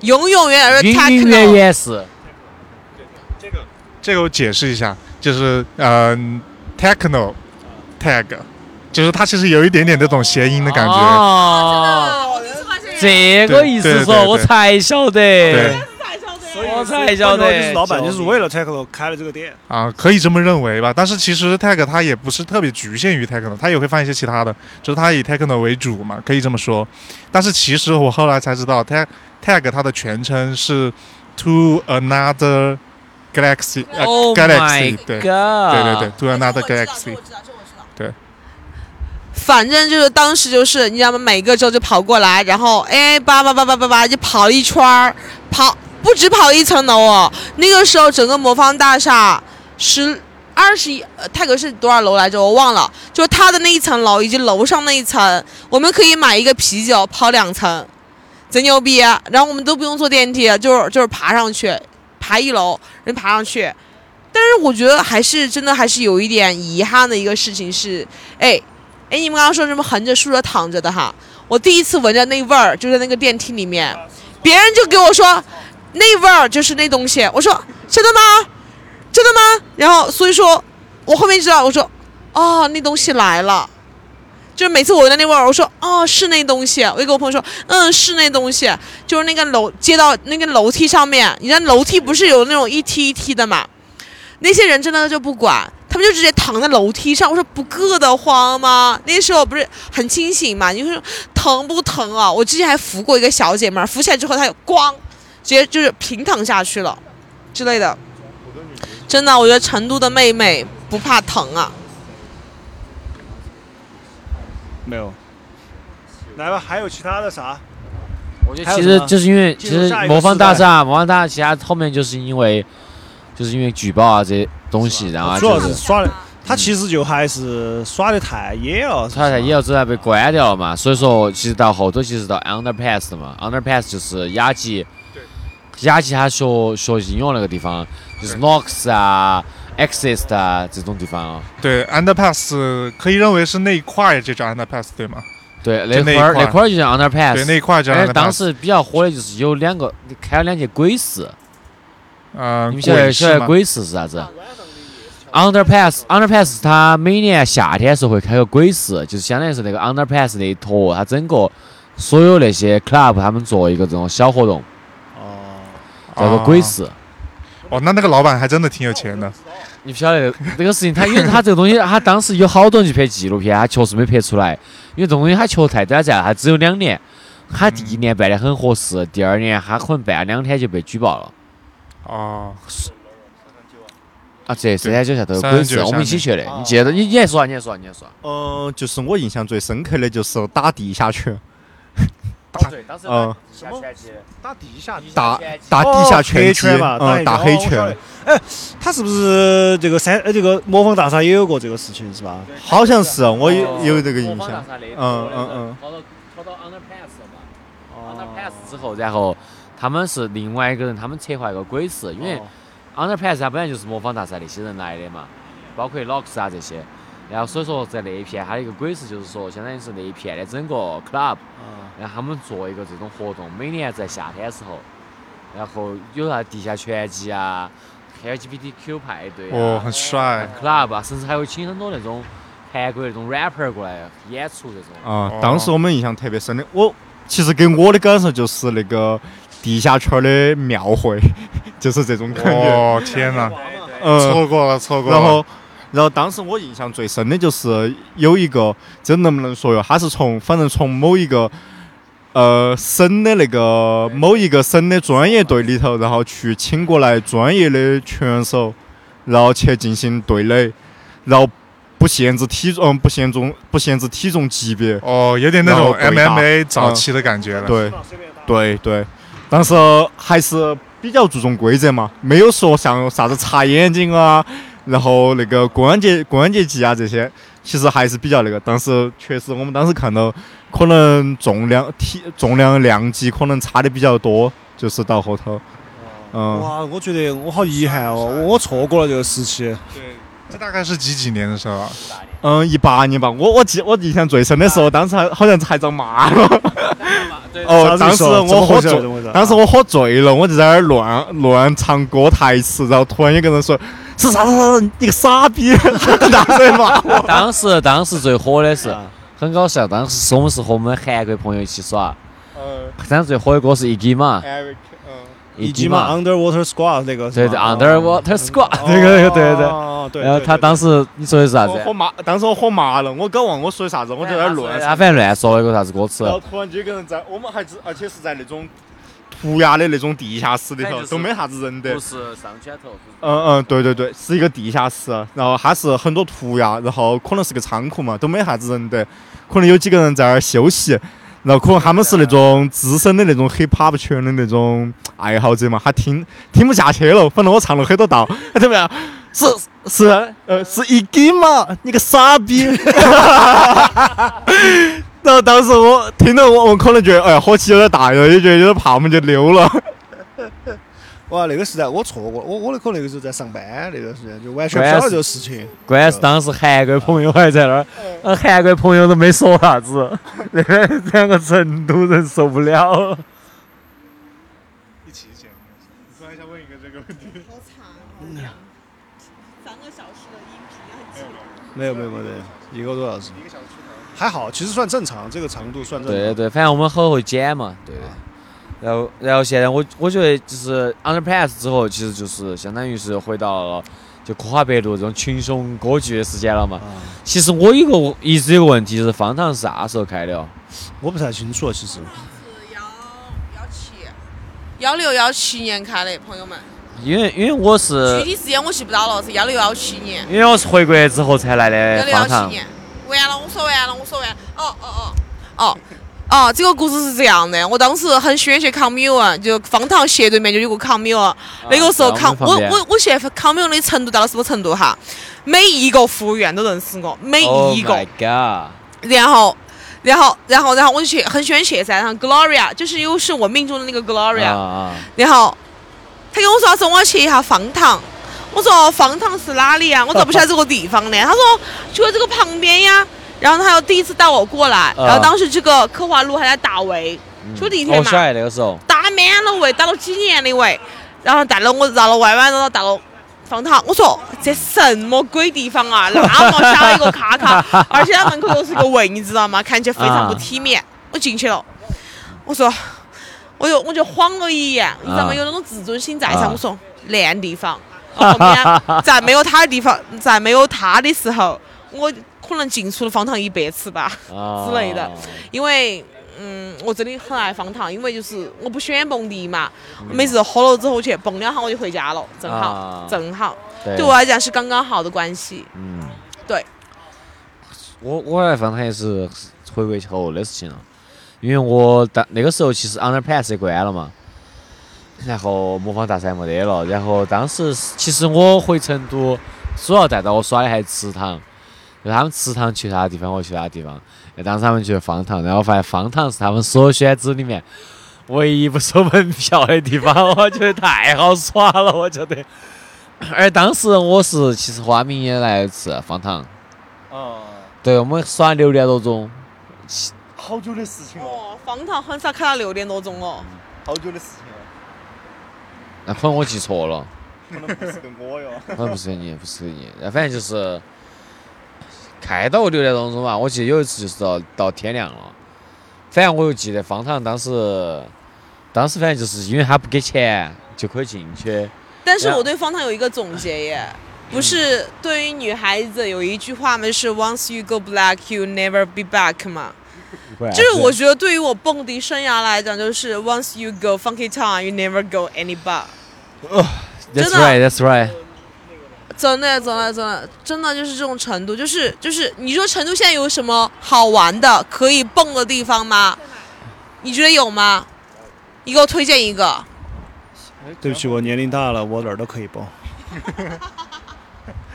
永永远远 techno。这个我解释一下，就是嗯、techno tag，就是它其实有一点点这种谐音的感觉。哦，这个意思说，我才晓得。我才晓得。就是老板就是为了 techno 开了这个店。啊，可以这么认为吧。但是其实 tag 它也不是特别局限于 techno，它也会放一些其他的，就是它以 techno 为主嘛，可以这么说。但是其实我后来才知道，tag tag 它的全称是 to another galaxy，呃、Oh galaxy，my 对 god！对对对，to another galaxy 对。反正就是当时就是你知道吗？每个州就跑过来，然后哎叭叭叭叭叭叭就跑一圈儿，跑不止跑一层楼哦。那个时候整个魔方大厦十二十一，呃泰格是多少楼来着？我忘了。就是它的那一层楼以及楼上那一层，我们可以买一个啤酒跑两层，贼牛逼。啊然后我们都不用坐电梯，就是就是爬上去，爬一楼，人爬上去。但是我觉得还是真的还是有一点遗憾的一个事情是，哎。哎，你们刚刚说什么横着竖着躺着的哈？我第一次闻着那味儿，就在那个电梯里面，别人就给我说那味儿就是那东西。我说真的吗？真的吗？然后所以说，我后面知道，我说哦，那东西来了。就每次我闻那味儿，我说哦是那东西，我就跟我朋友说，嗯是那东西，就是那个楼接到那个楼梯上面，你知道楼梯不是有那种一梯一梯的嘛？那些人真的就不管，他们就直接躺在楼梯上。我说不硌得慌吗？那时候不是很清醒嘛？你说疼不疼啊？我之前还扶过一个小姐妹，扶起来之后她就咣，直接就是平躺下去了之类的。真的，我觉得成都的妹妹不怕疼啊。没有。来吧，还有其他的啥？我觉得其实就是因为，其实魔方大厦，魔方大厦，其他后面就是因为，就是因为举报啊这些东西，然后主要是耍的，他其实就还是耍的太野了。耍太野了之后被关掉了嘛，所以说其实到后头其实到 underpass 的嘛，underpass 就是雅集，雅集他学学应用那个地方，就是 Nox 啊、Access 啊这种地方啊。对，underpass 可以认为是那一块儿就叫 underpass 对吗？对，那块儿那块儿就叫 underpass。对，那一块儿叫。当时比较火的就是有两个开了两节鬼市，嗯，你们晓得晓得鬼市是啥子？underpass underpass 它每年夏天的时候会开个鬼市，就是相当于是那个 underpass 那一坨，它整个所有那些 club 他们做一个这种小活动，哦，叫做鬼市。哦，那那个老板还真的挺有钱的。你不晓得这个事情，他因为他这个东西，他当时有好多人去拍纪录片，他确实没拍出来，因为这种东西他确实太短暂了，他只有两年。他第一年办的很合适，第二年他可能办了两天就被举报了。哦，啊，这，三三九下头有鬼市，我们一起去的。你记得？你你还说啊？你还说啊？你还说啊？嗯，就是我印象最深刻的就是打地下拳，对，当时嗯，打地下打打地下拳击，嘛，嗯，打黑拳哎，他是不是这个三呃这个魔方大厦也有过这个事情是吧？好像是我有哦有这个印象。嗯嗯嗯。跑到跑到 underpass 了嘛？underpass 之后，然后他们是另外一个人，他们策划一个鬼市，因为哦 underpass 它本来就是魔方大厦那些人来的嘛，包括 locks 啊这些。然后所以说在那一片，它的一个鬼市就是说，相当于是那一片的整个 club，啊然后他们做一个这种活动，每年在夏天的时候，然后有啥地下拳击啊，LGBTQ 派对啊，哦，很帅。club 啊，甚至还会请很多那种韩国那种 rapper 过来演出这种。啊哦，当时我们印象特别深的，我其实给我的感受就是那个地下圈的庙会，就是这种感觉。哦，天哪，嗯，错过了，错过了。然后，然后当时我印象最深的就是有一个，这能不能说哟？他是从反正从某一个呃省的那个某一个省的专业队里头，然后去请过来专业的拳手，然后去进行对垒，然后不限制体重，嗯，不限重，不限制体重级别。哦，有点那种 MMA 早期的感觉了。对对对，当时还是比较注重规则嘛，没有说像啥子擦眼睛啊，然后那个关节关节技啊这些，其实还是比较那个。当时确实，我们当时看到可能重量体重量量级可能差的比较多，就是到后头，嗯，哇，我觉得我好遗憾哦，我我错过了这个时期。对，这大概是几几年的时候啊？嗯，一八年吧，我我记我印象最深的时候，当时还好像还遭骂了。哦，当时我喝醉，当时我喝醉了，我就在那儿乱乱唱歌台词，然后突然有个人说：“是啥子啥子，你个傻逼！”当时当时最火的是啊很搞笑，当时是我们是和我们韩国朋友一起耍，呃当时最火的歌是 Iggy 嘛，Eric，嗯，一级嘛，Underwater Squad 那个是对对，Underwater Squad 哦那个那个对对对。哦对。然后他当时你说的是啥子我？喝麻，当时我火麻了，我搞忘我说的啥子，我就在那乱。他反正乱说了一个啥子歌词然？后突然就有个人在，我们还是而且是在那种涂鸦的那种地下室里头，都没啥子人的。是上圈头，嗯嗯，对对对，是一个地下室，然后它是很多涂鸦，然后可能是个仓库嘛，都没啥子人的，可能有几个人在那儿休息，然后可能他们是那种资深的那种 hip hop 圈的那种爱好者嘛，他听听不下去了，反正我唱了很多道，他怎么样？是是呃是一 g 嘛，你个傻逼！然后当时我听到我，我可能觉得哎呀火气有点大了，也觉得有点怕，我们就溜了。哇，那个时代我错过，我我的可能那个时候在上班，那段时间就完全不晓得这个事情。关键是当时韩国朋友还在那儿，呃韩国朋友都没说啥子，那个两个成都人受不了。一起剪。突然想问一个这个问题，没有没有没有，一个多小时。还好，其实算正常，这个长度算正常。对对，反正我们很会剪嘛，对。然后然后现在我我觉得就是 Underpass 之后，其实就是相当于是回到了就科华北路这种群雄割据的时间了嘛。啊，其实我有个一直有个问题，就是方糖是啥时候开的哦？我不太清楚，其实。幺幺七幺六幺七年开的，朋友们，因为因为我是具体时间我记不到了，是幺六幺七年。因为我是回国之后才来的幺六幺方糖七。年，完了，我说完了，我说完了。哦哦哦哦哦，这个故事是这样的，我当时很喜欢去康米文，就方塘斜对面就有个康米文。那个时候在康，我我我我现在康米文的程度到了什么程度哈？每一个服务员都认识我，每 Oh 一个。god！然后，然后，然后，然后我就去很喜欢去噻，然后 Gloria 就是又是我命中的那个 Gloria，、啊啊！然后他跟我说，他说我要去一下方塘。我说方塘是哪里啊？我咋不晓得这个地方呢？他说就在这个旁边呀。然后他又第一次带我过来，然后当时这个科华路还在打围，坐地铁我嘛，晓得那个时候，打满了围，打了几年的围，然后带了我绕了弯弯绕绕到了方塘。我说这什么鬼地方啊？那么小一个卡卡，而且它门口又是个围，你知道吗？看起来非常不体面。我进去了，我说，我就我就晃了一眼，你知道吗？啊有那种自尊心在上。啊我说烂地方。后面在没有他的地方，在没有他的时候，我可能进出了方糖一百次吧。啊。之类的。因为嗯，我真的很爱方糖，因为就是我不喜欢蹦迪嘛，每次喝了之后去蹦两下我就回家了，正好、啊。正好，对。对我来讲是刚刚好的关系。嗯，对。我我爱方糖也是回国后的事情了，因为我当那个时候其实 Underpass 也关了嘛，然后模仿大赛没得了，然后当时是其实我回成都主要带到我耍的还是池塘，就他们池塘去啥地方我去啥地方，当时他们去方塘，然后发现方塘是他们所有选址里面唯一不收门票的地方，我觉得太好耍了，我觉得。而当时我是其实花明也来一次方塘，哦，对我们耍六点多钟，好久的事情哦，哦，方塘很少开到六点多钟哦。好久的事那可能我记错了，可能不是跟我哟。可能不是跟你，不是跟你，那反正就是开到六点多钟吧。我记得有一次就是到到天亮了，反正我又记得方糖当时，当时反正就是因为他不给钱就可以进去，但是我对方糖有一个总结耶，不是对于女孩子有一句话嘛，就是 Once you go black, you never be back 嘛。就是我觉得对于我蹦迪生涯来讲，就是 Once you go funky town, you never go any bar。That's right, that's right。真的，真的，真的，真的就是这种程度，就是就是，你说成都现在有什么好玩的可以蹦的地方吗？你觉得有吗？你给我推荐一个。对不起，我年龄大了，我哪儿都可以蹦。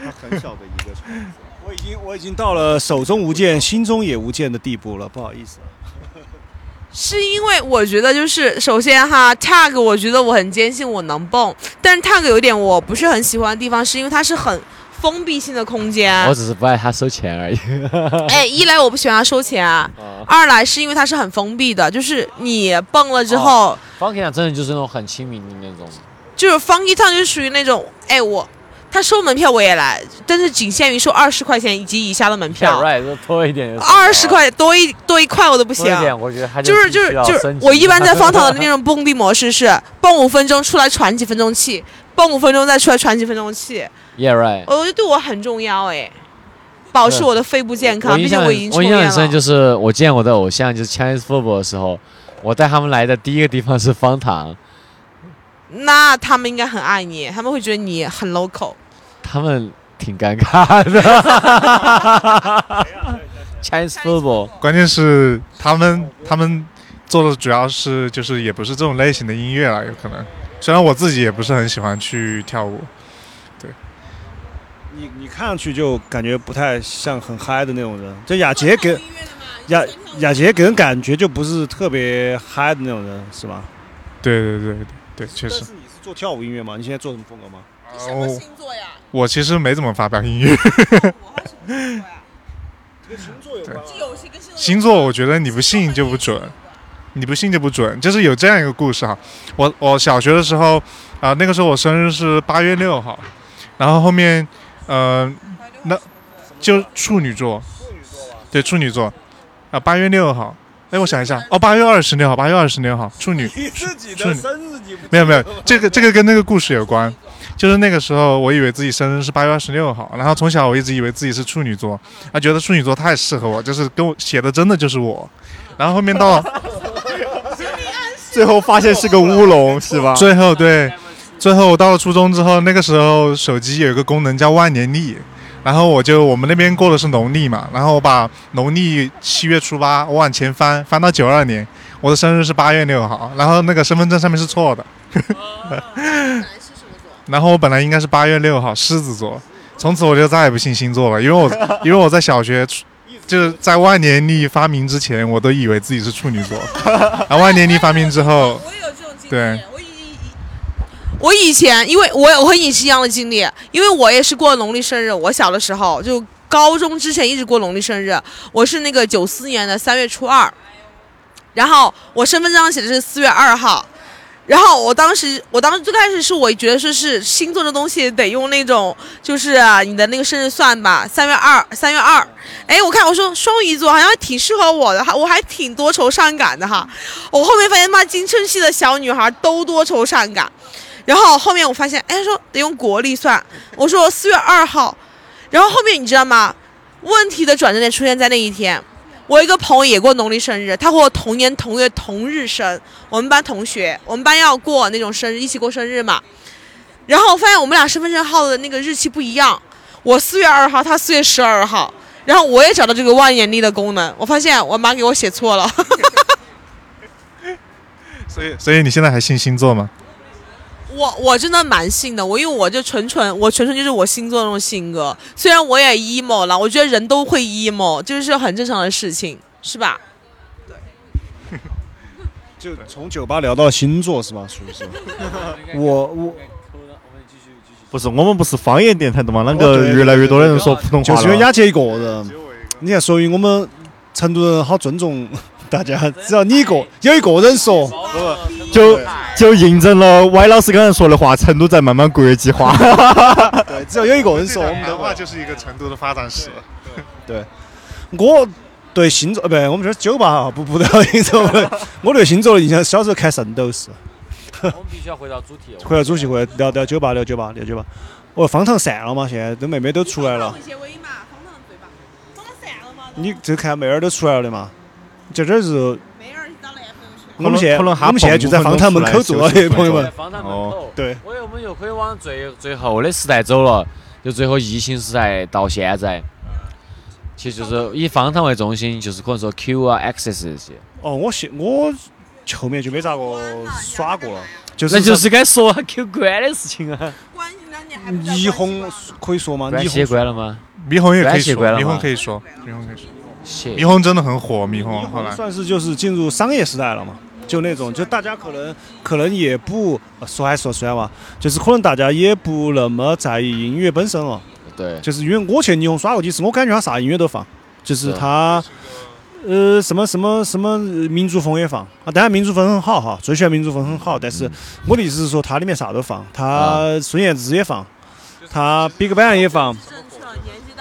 它很小的一个城市。我已经我已经到了手中无剑，心中也无剑的地步了，不好意思。是因为我觉得就是首先哈，tag 我觉得我很坚信我能蹦，但是 tag 有一点我不是很喜欢的地方，是因为它是很封闭性的空间我。只是不爱他收钱而已。哎，一来我不喜欢他收钱，啊二来是因为它是很封闭的，就是你蹦了之后，方 u 上真的就是那种很亲民的那种。就是 funky town 就属于那种，哎我。他收门票我也来，但是仅限于收二十块钱以及以下的门票 多一点。二十块多一多一块我都不行多。一点，我觉得他就是就是就是，我一般在方糖的那种蹦迪模式是蹦五分钟出来喘几分钟气，蹦五分钟再出来喘几分钟气，Yeah right。我觉得对我很重要哎，保持我的肺部健康。毕竟我已经我印象。很深，就是我见我的偶像就是 Chinese football 的时候，我带他们来的第一个地方是方糖，那他们应该很爱你，他们会觉得你很 local。他们挺尴尬的。Chinese football，关键是他们他们做的主要是就是也不是这种类型的音乐了，有可能。虽然我自己也不是很喜欢去跳舞，对你你看上去就感觉不太像很嗨的那种人，就雅洁给雅雅洁给人感觉就不是特别嗨的那种人，是吧？对对对对对，确实但。是你是做跳舞音乐吗？你现在做什么风格吗？什么星座呀？我其实没怎么发表音乐，跟星座有关吗？有些跟星座我觉得你不信就不准，你不信就不准。就是有这样一个故事哈，我我小学的时候啊、那个时候我生日是八月六号，然后后面呃那就处女座，对处女座，啊，八月六号。哎，我想一下，哦，八月二十六号，八月二十六号，处女。你自己处女生日你没有没有，这个这个跟那个故事有关，就是那个时候我以为自己生日是八月二十六号，然后从小我一直以为自己是处女座，啊，觉得处女座太适合我，就是跟我写的真的就是我，然后后面到 最后发现是个乌龙，是吧？最后对，最后我到了初中之后，那个时候手机有一个功能叫万年历，然后我就我们那边过的是农历嘛，然后我把农历七月初八我往前翻，翻到九二年，我的生日是八月六号，然后那个身份证上面是错的，然后我本来应该是八月六号狮子座，从此我就再也不信星座了，因为我 因为我在小学。就是在万年历发明之前，我都以为自己是处女座，然 后万年历发明之后，我也有这种经历。对我以前，因为我我和你是一样的经历，因为我也是过农历生日。我小的时候就高中之前一直过农历生日，我是那个九四年的三月初二，然后我身份证上写的是四月二号。然后我当时，我当时最开始是我觉得说是星座这东西得用那种，就是你的那个生日算吧，三月二，三月二，哎，我看我说双鱼座好像挺适合我的，哈，我还挺多愁善感的哈。我后面发现妈青春期的小女孩都多愁善感，然后后面我发现，哎，说得用国历算，我说四月二号，然后后面你知道吗？问题的转折点出现在那一天。我一个朋友也过农历生日，他和我同年同月同日生，我们班同学，我们班要过那种生日，一起过生日嘛。然后我发现我们俩身份证号的那个日期不一样，我四月二号，他四月十二号。然后我也找到这个万年历的功能，我发现我妈给我写错了。所以所以你现在还信星座吗？我我真的蛮信的，我因为我就纯纯我纯纯就是我星座那种性格，虽然我也 emo 了，我觉得人都会 emo，就是很正常的事情，是吧？对 就从酒吧聊到星座是吧？属于是。我我不是，我们不是方言电台的嘛？啷哦个越来越多的人说普通话了？就是因为雅姐一个人，你看，所以我们成都人好尊重大家，只要你一个有一个人说，就就印证了歪老师刚才说的话，成都在慢慢国际化。对，只要有一个人说，我们的。话就是一个成都的发展史。对我对星座，呃，不，我们这是酒吧哈，不不聊星座。我对星座的印象，小时候看《圣斗士》。我们必须要回到主题。回到主题，回聊聊酒吧，聊酒吧，聊酒吧。哦，方糖散了嘛？现在都妹妹都出来了。你这看妹儿都出来了的嘛？这这是我们现在可能他我们现在就在方糖门口坐的，朋友们。方塘门哦口。对，我我们又可以往最最后的时代走了，就最后疫情时代到现在，其实就是以方塘为中心，就是可能说 Q 啊、Access 这些。哦，我现我后面就没咋个耍过了，就是那就是该说 Q 关的事情啊。霓虹可以说吗？关系也霓虹关了吗？霓虹也可以说，霓虹可以说，霓虹可以说，谢霓虹真的很火，霓虹后来。算是就是进入商业时代了嘛，就那种就大家可能可能也不呃说还说虽然嘛，就是可能大家也不那么在意音乐本身了，对，就是因为我去霓虹耍过几次，我感觉他啥音乐都放，就是是他。呃，什么什么什么民族风也放。啊，当然民族风很好哈，最喜欢民族风很好。但是我的意思是说，它里面啥都放，它孙燕姿也放，它 BigBang 也放，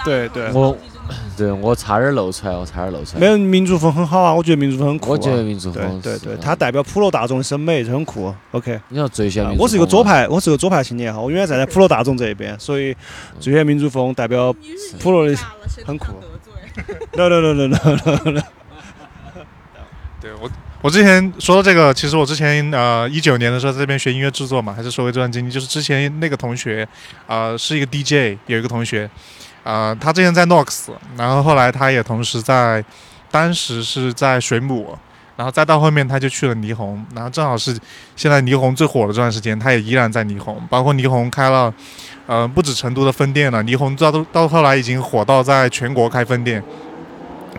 对对，我 对我差点露出来，我差点露出来。没有民族风很好啊，我觉得民族风很酷、啊。我觉得民族对风对对对，嗯它代表普罗大众的审美，这很酷。OK，你要最喜欢民族我是一个，左派，我是个左派青年哈，我永远站在普罗大众这一边，所以最喜欢民族风，代表普罗的很酷。no no no no no no，对我，我之前说到这个，其实我之前呃一九年的时候在这边学音乐制作嘛，还是说回这段经历，就是之前那个同学，呃是一个 DJ，有一个同学，呃他之前在 Nox，然后后来他也同时在，当时是在水母，然后再到后面他就去了霓虹，然后正好是现在霓虹最火的这段时间，他也依然在霓虹，包括霓虹开了，呃不止成都的分店了，霓虹到到后来已经火到在全国开分店，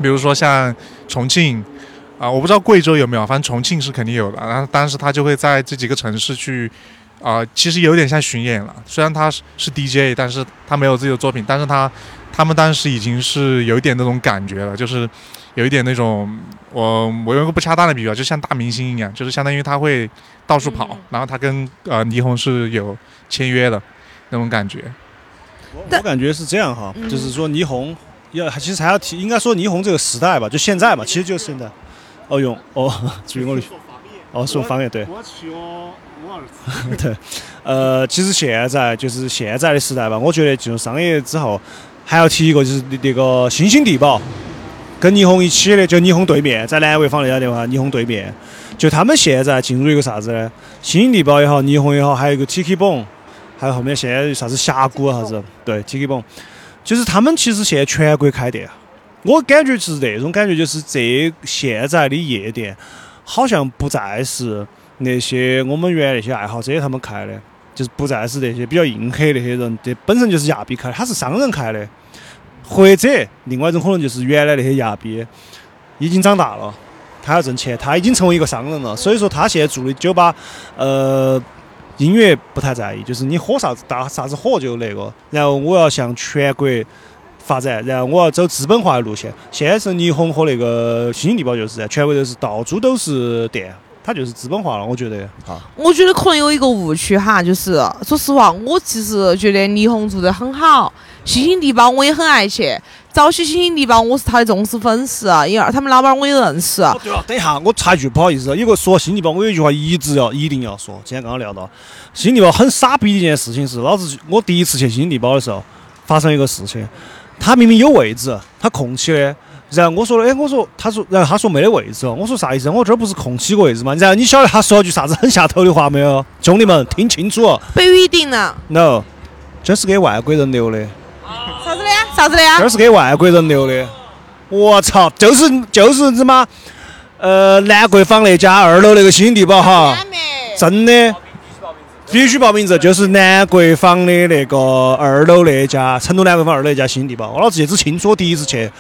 比如说像重庆。啊、我不知道贵州有没有，反正重庆是肯定有的。然后当时他就会在这几个城市去，啊、其实有点像巡演了。虽然他是是 DJ，但是他没有自己的作品，但是他他们当时已经是有一点那种感觉了，就是有一点那种，我我用一个不恰当的比喻啊，就像大明星一样，就是相当于他会到处跑，然后他跟呃霓虹是有签约的那种感觉。我我感觉是这样哈，嗯就是说霓虹要其实还要提，应该说霓虹这个时代吧，就现在嘛，其实就是现在。哦用哦，注意我的哦说方言对。我去我我儿子。对，呃，其实现在就是现在的时代吧，我觉得进入商业之后，还要提一个就是那个星星地堡，跟霓虹一起的，就霓虹对面，在南潍坊那家店话，霓虹对面，就他们现在进入一个啥子呢？星星地堡也好，霓虹也好，还有一个 Tiki 蹦，还有后面现在啥子峡谷啊啥子，对 Tiki 蹦，就是他们其实现在全国开店。我感觉是那种感觉，就是这现在的夜店，好像不再是那些我们原来那些爱好者他们开的，就是不再是那些比较硬核那些人，这本身就是亚比开，他是商人开的，或者另外一种可能就是原来那些亚比已经长大了，他要挣钱，他已经成为一个商人了，所以说他现在做的酒吧，呃，音乐不太在意，就是你火啥子大啥子火就那个，然后我要向全国。发展，然后我要走资本化的路线。现在是霓虹和那个星星地堡，就是在全国都是到处都是店，它就是资本化了。我觉得，啊，我觉得可能有一个误区哈，就是说实话，我其实觉得霓虹做得很好，星星地堡我也很爱去。早期星星地堡我是他的忠实粉丝，因为他们老板我也认识。对了，等一下，我插一句，不好意思，有个说星星地堡，我有一句话一直要一定要说。今天刚刚聊到星星地堡很傻逼的一件事情是，老子我第一次去星星地堡的时候，发生一个事情。他明明有位置，他空起的。然后我说了，哎，我说，他说，然后他说没得位置。我说啥意思？我这儿不是空起个位置吗？然后你晓得他说了句啥子很下头的话没有？兄弟们，听清楚。不一定了。No，这是给外国人留的。啥子的？啥子的？这是给外国人留的。我操，就是就是什么？呃，兰桂坊那家二楼那个新地堡哈，真的。必须报名字，就是南国坊的那个二楼那家，成都南国坊二楼那家新地堡。我老子记得清楚，我第一次去，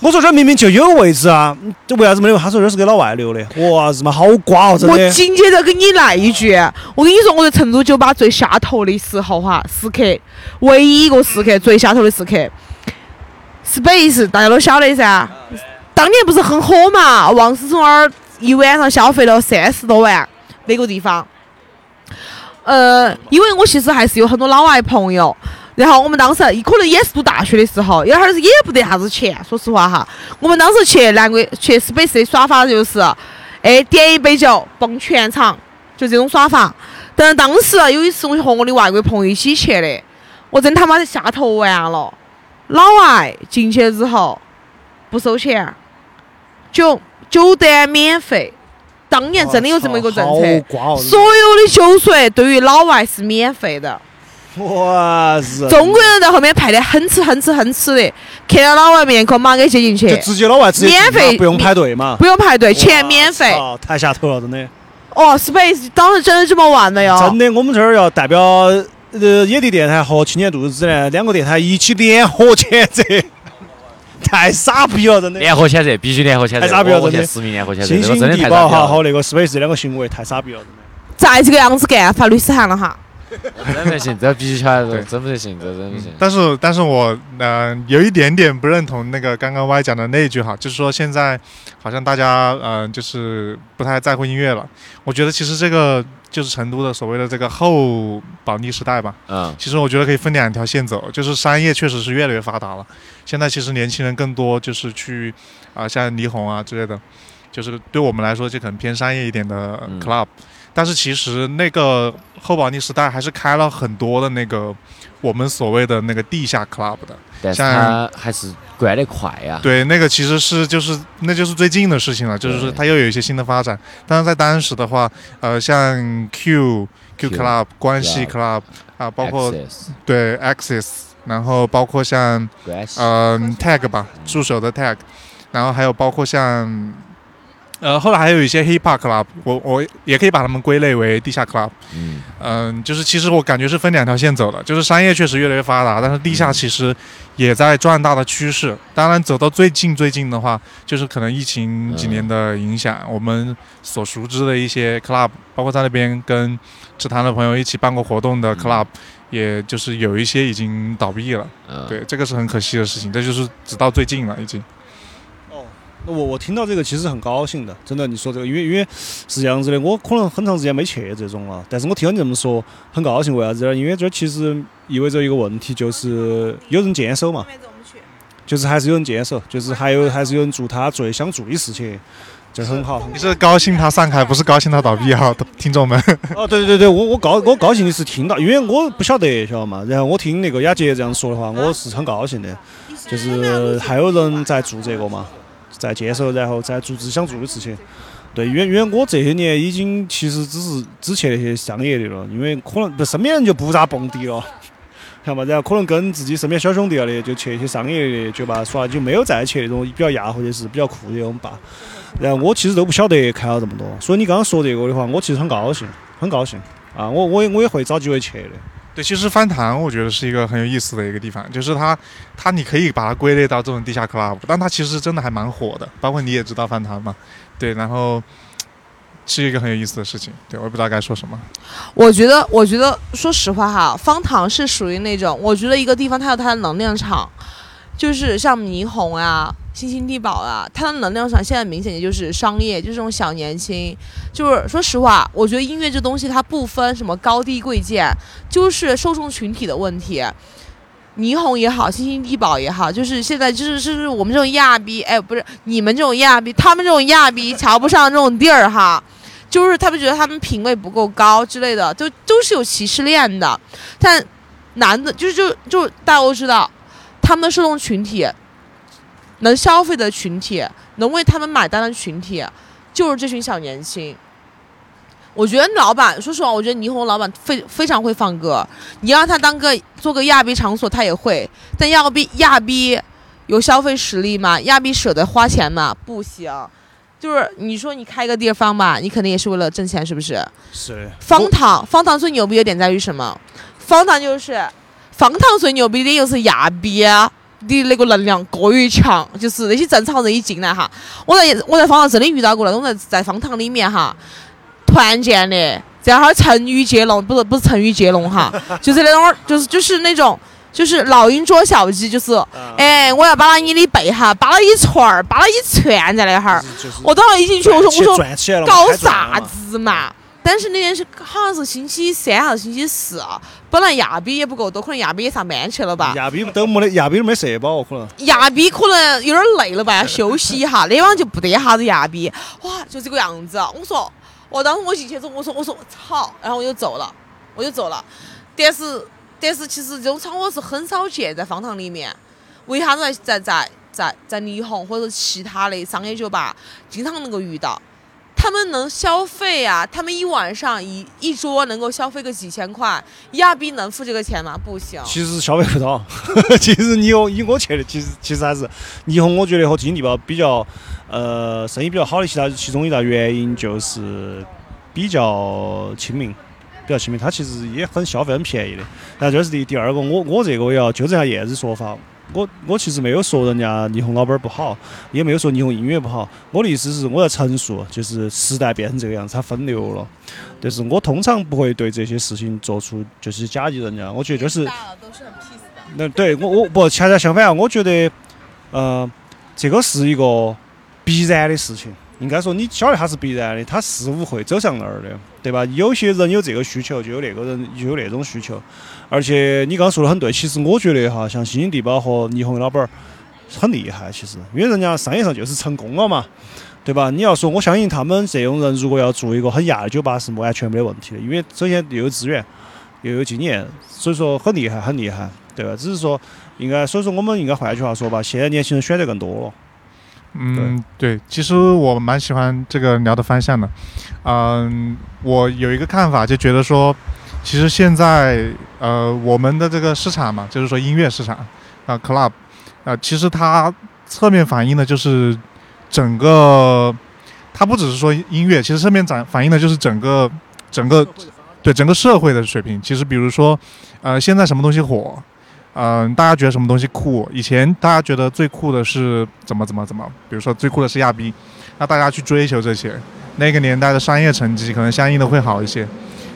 我说这明明就有位置啊，这为啥子没有？他说这是给老外留的。哇日妈，好瓜哦，真的。我紧接着给你来一句，我跟你说，我在成都酒吧最下头的时候哈，时刻，唯一一个时刻最下头的时刻，Space 大家都晓得噻，当年不是很火嘛？王思聪儿一晚上消费了三十多万，那个地方。呃，因为我其实还是有很多老外朋友，然后我们当时可能也是读大学的时候，有哈儿也不得啥子钱，说实话哈。我们当时去南国去 Space 的耍法就是，哎，点一杯酒蹦全场，就这种耍法。但是当时有一次我和我的外国朋友一起去的，我真他妈的下头完了。老外进去之后不收钱，酒酒单免费。当年真的有这么一个政策，所有的酒水对于老外是免费的。哇日！中国人在后面排的很吃很吃很吃的，看到老外面孔马给接进去，就直接老外直接免费，不用排队嘛，不用排队，钱免费。哦太下头了，真的。哦，Space 当时真的这么玩的哟。真的，我们这儿要代表呃野地电台和青年度日指南两个电台一起联合谴责。太傻逼了，真的！联合谴责，必须联合谴责！太傻逼了，真的！实名联合谴责！星星地堡哈和那个 Space 两个行为太傻逼了，真的！再这个样子干，发律师函了哈！真不行，这必须起来，真不行，这真不行。但是，但是我嗯有一点点不认同那个刚刚 Y 讲的那一句哈，就是说现在好像大家嗯就是不太在乎音乐了。我觉得其实这个。就是成都的所谓的这个后保利时代吧。嗯，其实我觉得可以分两条线走，就是商业确实是越来越发达了。现在其实年轻人更多就是去啊，像霓虹啊之类的，就是对我们来说就可能偏商业一点的 club。但是其实那个后保利时代还是开了很多的那个我们所谓的那个地下 club 的。但是它还是关得快呀。对，那个其实是就是那就是最近的事情了，就是它又有一些新的发展。但是在当时的话，呃，像 Q Q Club、关系 Club 啊，包括对 Access，然后包括像嗯 Tag 吧，助手的 Tag，然后还有包括像。呃，后来还有一些 hip hop club，我我也可以把它们归类为地下 club。嗯，嗯，就是其实我感觉是分两条线走的，就是商业确实越来越发达，但是地下其实也在壮大的趋势。当然，走到最近最近的话，就是可能疫情几年的影响，我们所熟知的一些 club，包括在那边跟池塘的朋友一起办过活动的 club，也就是有一些已经倒闭了。对，这个是很可惜的事情，这就是直到最近了已经。我我听到这个其实很高兴的，真的你说这个，因为因为是这样子的，我可能很长时间没去这种了，但是我听到你这么说，很高兴。为啥子呢？因为这其实意味着一个问题，就是有人坚守嘛。就是还是有人坚守，就是还有还是有人做他最想做的事情，就很好。你是高兴他散开，不是高兴他倒闭啊，听众们。哦，对对对，我我高我高兴的是听到，因为我不晓得，晓得嘛。然后我听那个雅洁这样说的话，我是很高兴的，就是还有人在做这个嘛，在接受，然后在做自己想做的事情。对，因为因为我这些年已经其实只是只去那些商业的了，因为可能不身边人就不咋蹦迪了，晓得嘛？然后可能跟自己身边小兄弟了的就去一些商业的酒吧耍，就没有再去那种比较亚或者是比较酷的那种吧。然后我其实都不晓得看了这么多，所以你刚刚说这个的话，我其实很高兴，很高兴啊！我我也我也会找机会去的。对，其实翻糖我觉得是一个很有意思的一个地方，就是它它你可以把它归类到这种地下 club，但它其实真的还蛮火的，包括你也知道翻糖嘛，对，然后是一个很有意思的事情，对我也不知道该说什么。我觉得，我觉得，说实话哈，方糖是属于那种，我觉得一个地方它有它的能量场，就是像霓虹啊、星星地堡啊，它的能量场现在明显也就是商业，就是这种小年轻。就是说实话，我觉得音乐这东西它不分什么高低贵贱，就是受众群体的问题。霓虹也好，星星地堡也好，就是现在就是就是我们这种亚逼，哎，不是你们这种亚逼，他们这种亚逼瞧不上这种地儿哈。就是他们觉得他们品味不够高之类的，都都是有歧视链的。但男的，就是就就大家都知道，他们的受众群体，能消费的群体，能为他们买单的群体，就是这群小年轻。我觉得老板，说实话，我觉得霓虹老板非非常会放歌。你让他当个做个亚逼场所，他也会。但亚逼亚逼有消费实力吗？亚逼舍得花钱吗？不行。就是你说你开个地方吧，你肯定也是为了挣钱，是不是？是。方糖，方糖最牛逼的点在于什么？方糖就是方糖最牛逼的就是亚逼的那个能量过于强，就是那些正常人一进来哈，我在我在方糖真的遇到过那种人在方糖里面哈，团建的在那儿成语接龙，不是不是成语接龙哈，就是那种就是就是那种。就是老鹰捉小鸡，就是，哎，我要扒了你的背哈，扒了一串儿，扒了一串在那哈儿。我当时一进去，我说我说搞啥子嘛？但是那天是好像是星期三还是星期四，本来亚比也不够多，可能亚比也上班去了吧？亚比都没得，亚比都没社保可能。亚比可能有点累了吧，要休息一下。那晚就不得啥子亚比，哇，就这个样子。我说，我当时我进去之后，我说我说操，然后我就走了，我就走了。但是。但是其实这种场合是很少见，在方糖里面，为啥子在在在在霓虹或者其他的商业酒吧经常能够遇到？他们能消费啊，他们一晚上一一桌能够消费个几千块，亚比能付这个钱吗？不行。其实消费不到，其实霓虹以我去的，其实其实还是霓虹，我觉得和金地堡比较，呃，生意比较好的其他其中一大原因就是比较亲民。比较亲民，它其实也很消费很便宜的。然后这是第第二个，我我这个也要纠正下燕子说法。我我其实没有说人家霓虹老板不好，也没有说霓虹音乐不好。我的意思是我在陈述，就是时代变成这个样子，它分流了。但是我通常不会对这些事情做出就是假意人家。我觉得就是，那对我我不恰恰相反，我觉得，呃，这个是一个必然的事情。应该说，你晓得它是必然的，它事物会走向那儿的，对吧？有些人有这个需求，就有那个人就有那种需求。而且你刚刚说的很对，其实我觉得哈，像星星地堡和霓虹老板儿很厉害，其实，因为人家商业上就是成功了嘛，对吧？你要说，我相信他们这种人如果要做一个很亚的酒吧，是完全没得问题的，因为首先又有资源，又有经验，所以说很厉害，很厉害，对吧？只是说，应该，所以说我们应该换句话说吧，现在年轻人选择更多了。嗯，对，其实我蛮喜欢这个聊的方向的。嗯，我有一个看法，就觉得说，其实现在呃，我们的这个市场嘛，就是说音乐市场啊，club 啊，其实它侧面反映的就是整个，它不只是说音乐，其实侧面反反映的就是整个整个对整个社会的水平。其实比如说，呃，现在什么东西火？嗯，大家觉得什么东西酷？以前大家觉得最酷的是怎么怎么怎么，比如说最酷的是亚逼，那大家去追求这些，那个年代的商业成绩可能相应的会好一些。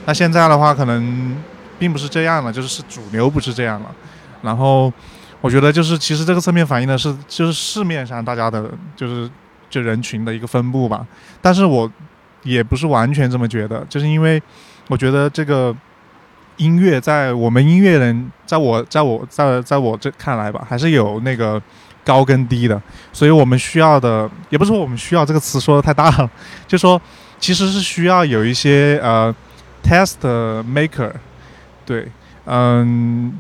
那现在的话，可能并不是这样了，就是是主流不是这样了。然后我觉得就是其实这个侧面反映的是就是市面上大家的就是就人群的一个分布吧。但是我也不是完全这么觉得，就是因为我觉得这个。音乐在我们音乐人，在我在我在在我这看来吧，还是有那个高跟低的，所以我们需要的也不是说我们需要这个词说的太大了，就说其实是需要有一些呃 test maker，对，嗯。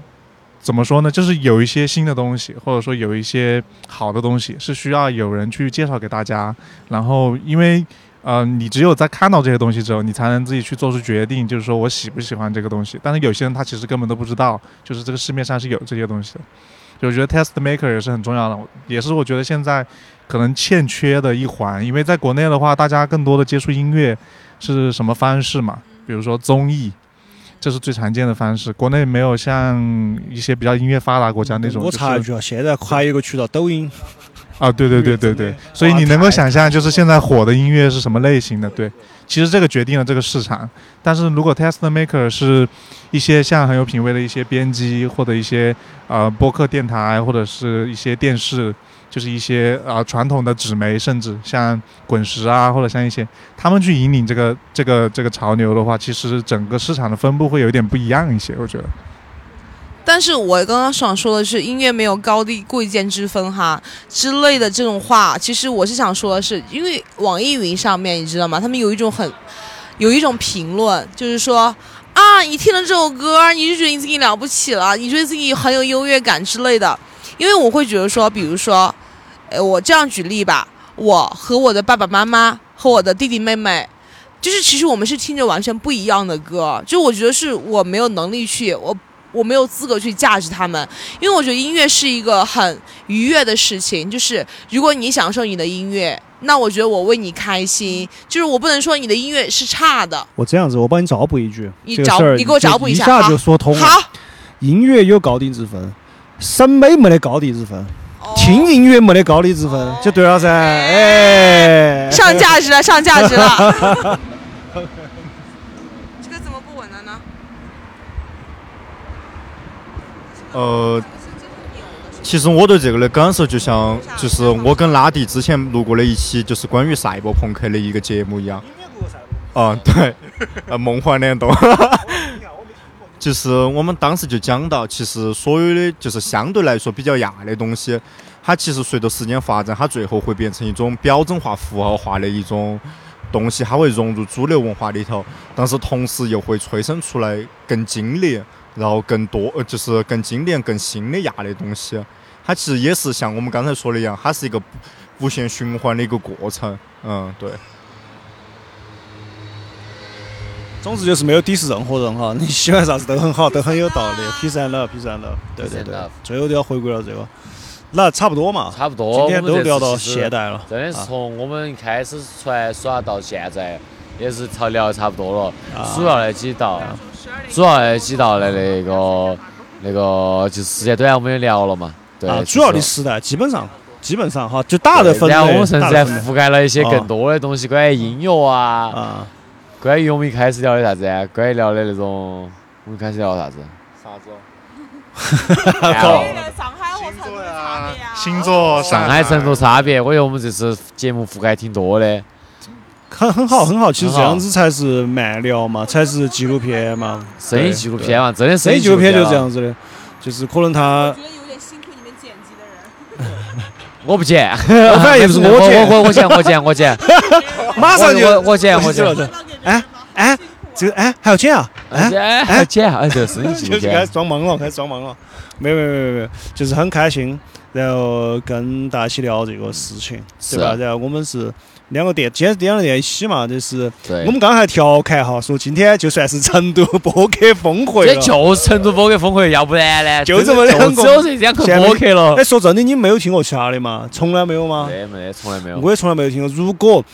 怎么说呢？就是有一些新的东西，或者说有一些好的东西，是需要有人去介绍给大家。然后，因为，呃，你只有在看到这些东西之后，你才能自己去做出决定，就是说我喜不喜欢这个东西。但是有些人他其实根本都不知道，就是这个市面上是有这些东西的。就我觉得 test maker 也是很重要的，也是我觉得现在可能欠缺的一环。因为在国内的话，大家更多的接触音乐是什么方式嘛？比如说综艺。这是最常见的方式，国内没有像一些比较音乐发达国家那种。我插一句啊，现在还有一个渠道，抖音。啊，对对对对对，所以你能够想象，就是现在火的音乐是什么类型的？对，其实这个决定了这个市场。但是如果 test maker 是一些像很有品位的一些编辑，或者一些呃播客电台，或者是一些电视。就是一些啊传统的纸媒，甚至像滚石啊，或者像一些他们去引领这个这个这个潮流的话，其实整个市场的分布会有点不一样一些，我觉得。但是我刚刚想说的是，音乐没有高低贵贱之分哈之类的这种话，其实我是想说的是，因为网易云上面你知道吗？他们有一种很有一种评论，就是说啊，你听了这首歌，你就觉得你自己了不起了，你觉得自己很有优越感之类的。因为我会觉得说，比如说，呃，我这样举例吧，我和我的爸爸妈妈和我的弟弟妹妹，就是其实我们是听着完全不一样的歌，就我觉得是我没有能力去，我我没有资格去价值他们，因为我觉得音乐是一个很愉悦的事情，就是如果你享受你的音乐，那我觉得我为你开心，就是我不能说你的音乐是差的。我这样子，我帮你找补一句，你找你给我找补一下，一下就说通了。好，音乐有高低之分。审美没得高低之分，听音乐没得高低之分，就对了噻。哎，上价值了，上价值了。这个怎么不稳了呢？呃，其实我对这个的感受就像，就是我跟拉蒂之前录过的一期，就是关于赛博朋克的一个节目一样。啊，对，呃，梦幻联动。就是我们当时就讲到，其实所有的就是相对来说比较亚的东西，它其实随着时间发展，它最后会变成一种标准化、符号化的一种东西，它会融入主流文化里头，但是同时又会催生出来更精炼，然后更多呃就是更经典、更新的亚的东西。它其实也是像我们刚才说的一样，它是一个无限循环的一个过程。嗯，对。总之就是没有鄙视任何人哈，你喜欢啥子都很好，都很有道理。P 三了，P 三了，对对对，最后都要回归到这个，那差不多嘛，差不多。今天都聊到现代了，真的是从我们开始出来耍到现在，也是差聊的差不多了。主要那几道，主要那几道的那个那个就是时间短，我们也聊了嘛。对，主要的时代基本上基本上哈，就大的分然后我们甚至还覆盖了一些更多的东西，关于音乐啊。啊。关于我们一开始聊的啥子啊？关于聊的那种，我们开始聊啥子？啥子？上海和成都差别啊！星座，上海、成都差别。我觉得我们这次节目覆盖挺多的，很很好，很好。其实这样子才是慢聊嘛，才是纪录片嘛，声音纪录片嘛，真的声音纪录片就是这样子的，就是可能他。觉得有点辛苦你们剪辑的人。我不剪，反正也不是我剪，我我我剪，我剪，我剪。马上就我我剪，我剪。哎哎，这个哎还要剪啊？哎还要剪啊？哎，这个声音就开始装懵了，开始装懵了。没有没有没有没有，就是很开心，然后跟大家一起聊这个事情，对吧？然后我们是两个店，今天是两个店一起嘛，就是我们刚才调侃哈，说今天就算是成都播客峰会就是成都播客峰会，要不然呢？就这么两个，只有这两个播客了。哎，说真的，你没有听过其他的吗？从来没有吗？没没，从来没有。我也从来没有听过。如果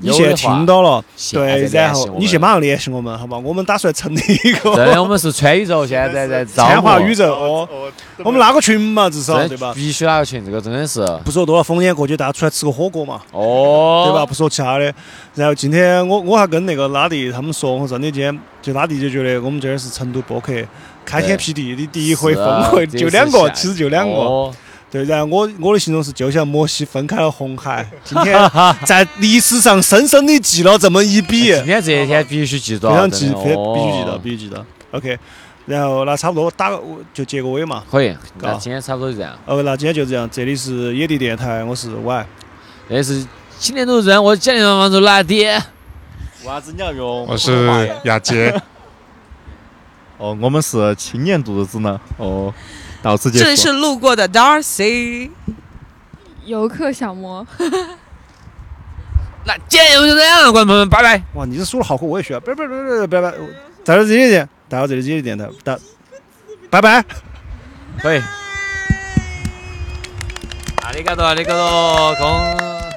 你现在听到了，对，然后你先马上联系我们，好吧？我们打算成立一个。对，我们是川 宇宙，现在在招千华宇宙哦。我们拉个群嘛，至少对吧？必须拉个群，这个真的是。不说多了，逢年过节大家出来吃个火锅嘛。哦。对吧？不说其他的。然后今天我我还跟那个拉弟他们说，我说你今天就拉弟就觉得我们这儿是成都播客开天辟地的第一回峰会，就两个，其实就两个。对，然后我我的形容是就像摩西分开了红海，今天在历史上深深的记了这么一笔。今天这一天必须记住，非常记，必须记到，必须记到。OK，然后那差不多打个就结个尾嘛。可以，那今天差不多就这样。哦，那今天就这样，这里是野地电台，我是 Y。这是青年度人，我是讲的王州蓝迪。为啥子你要用？我是雅洁。哦，我们是青年度日子呢。哦，到此结束。这里是路过的 Darcy。游客小魔，那今天就这样，观众朋友们，拜拜。哇，你这说的好酷，我也学。拜拜拜拜拜拜，在这野地电，带到这里野地电台，打，拜拜。可以。ありがとう、ありがとう。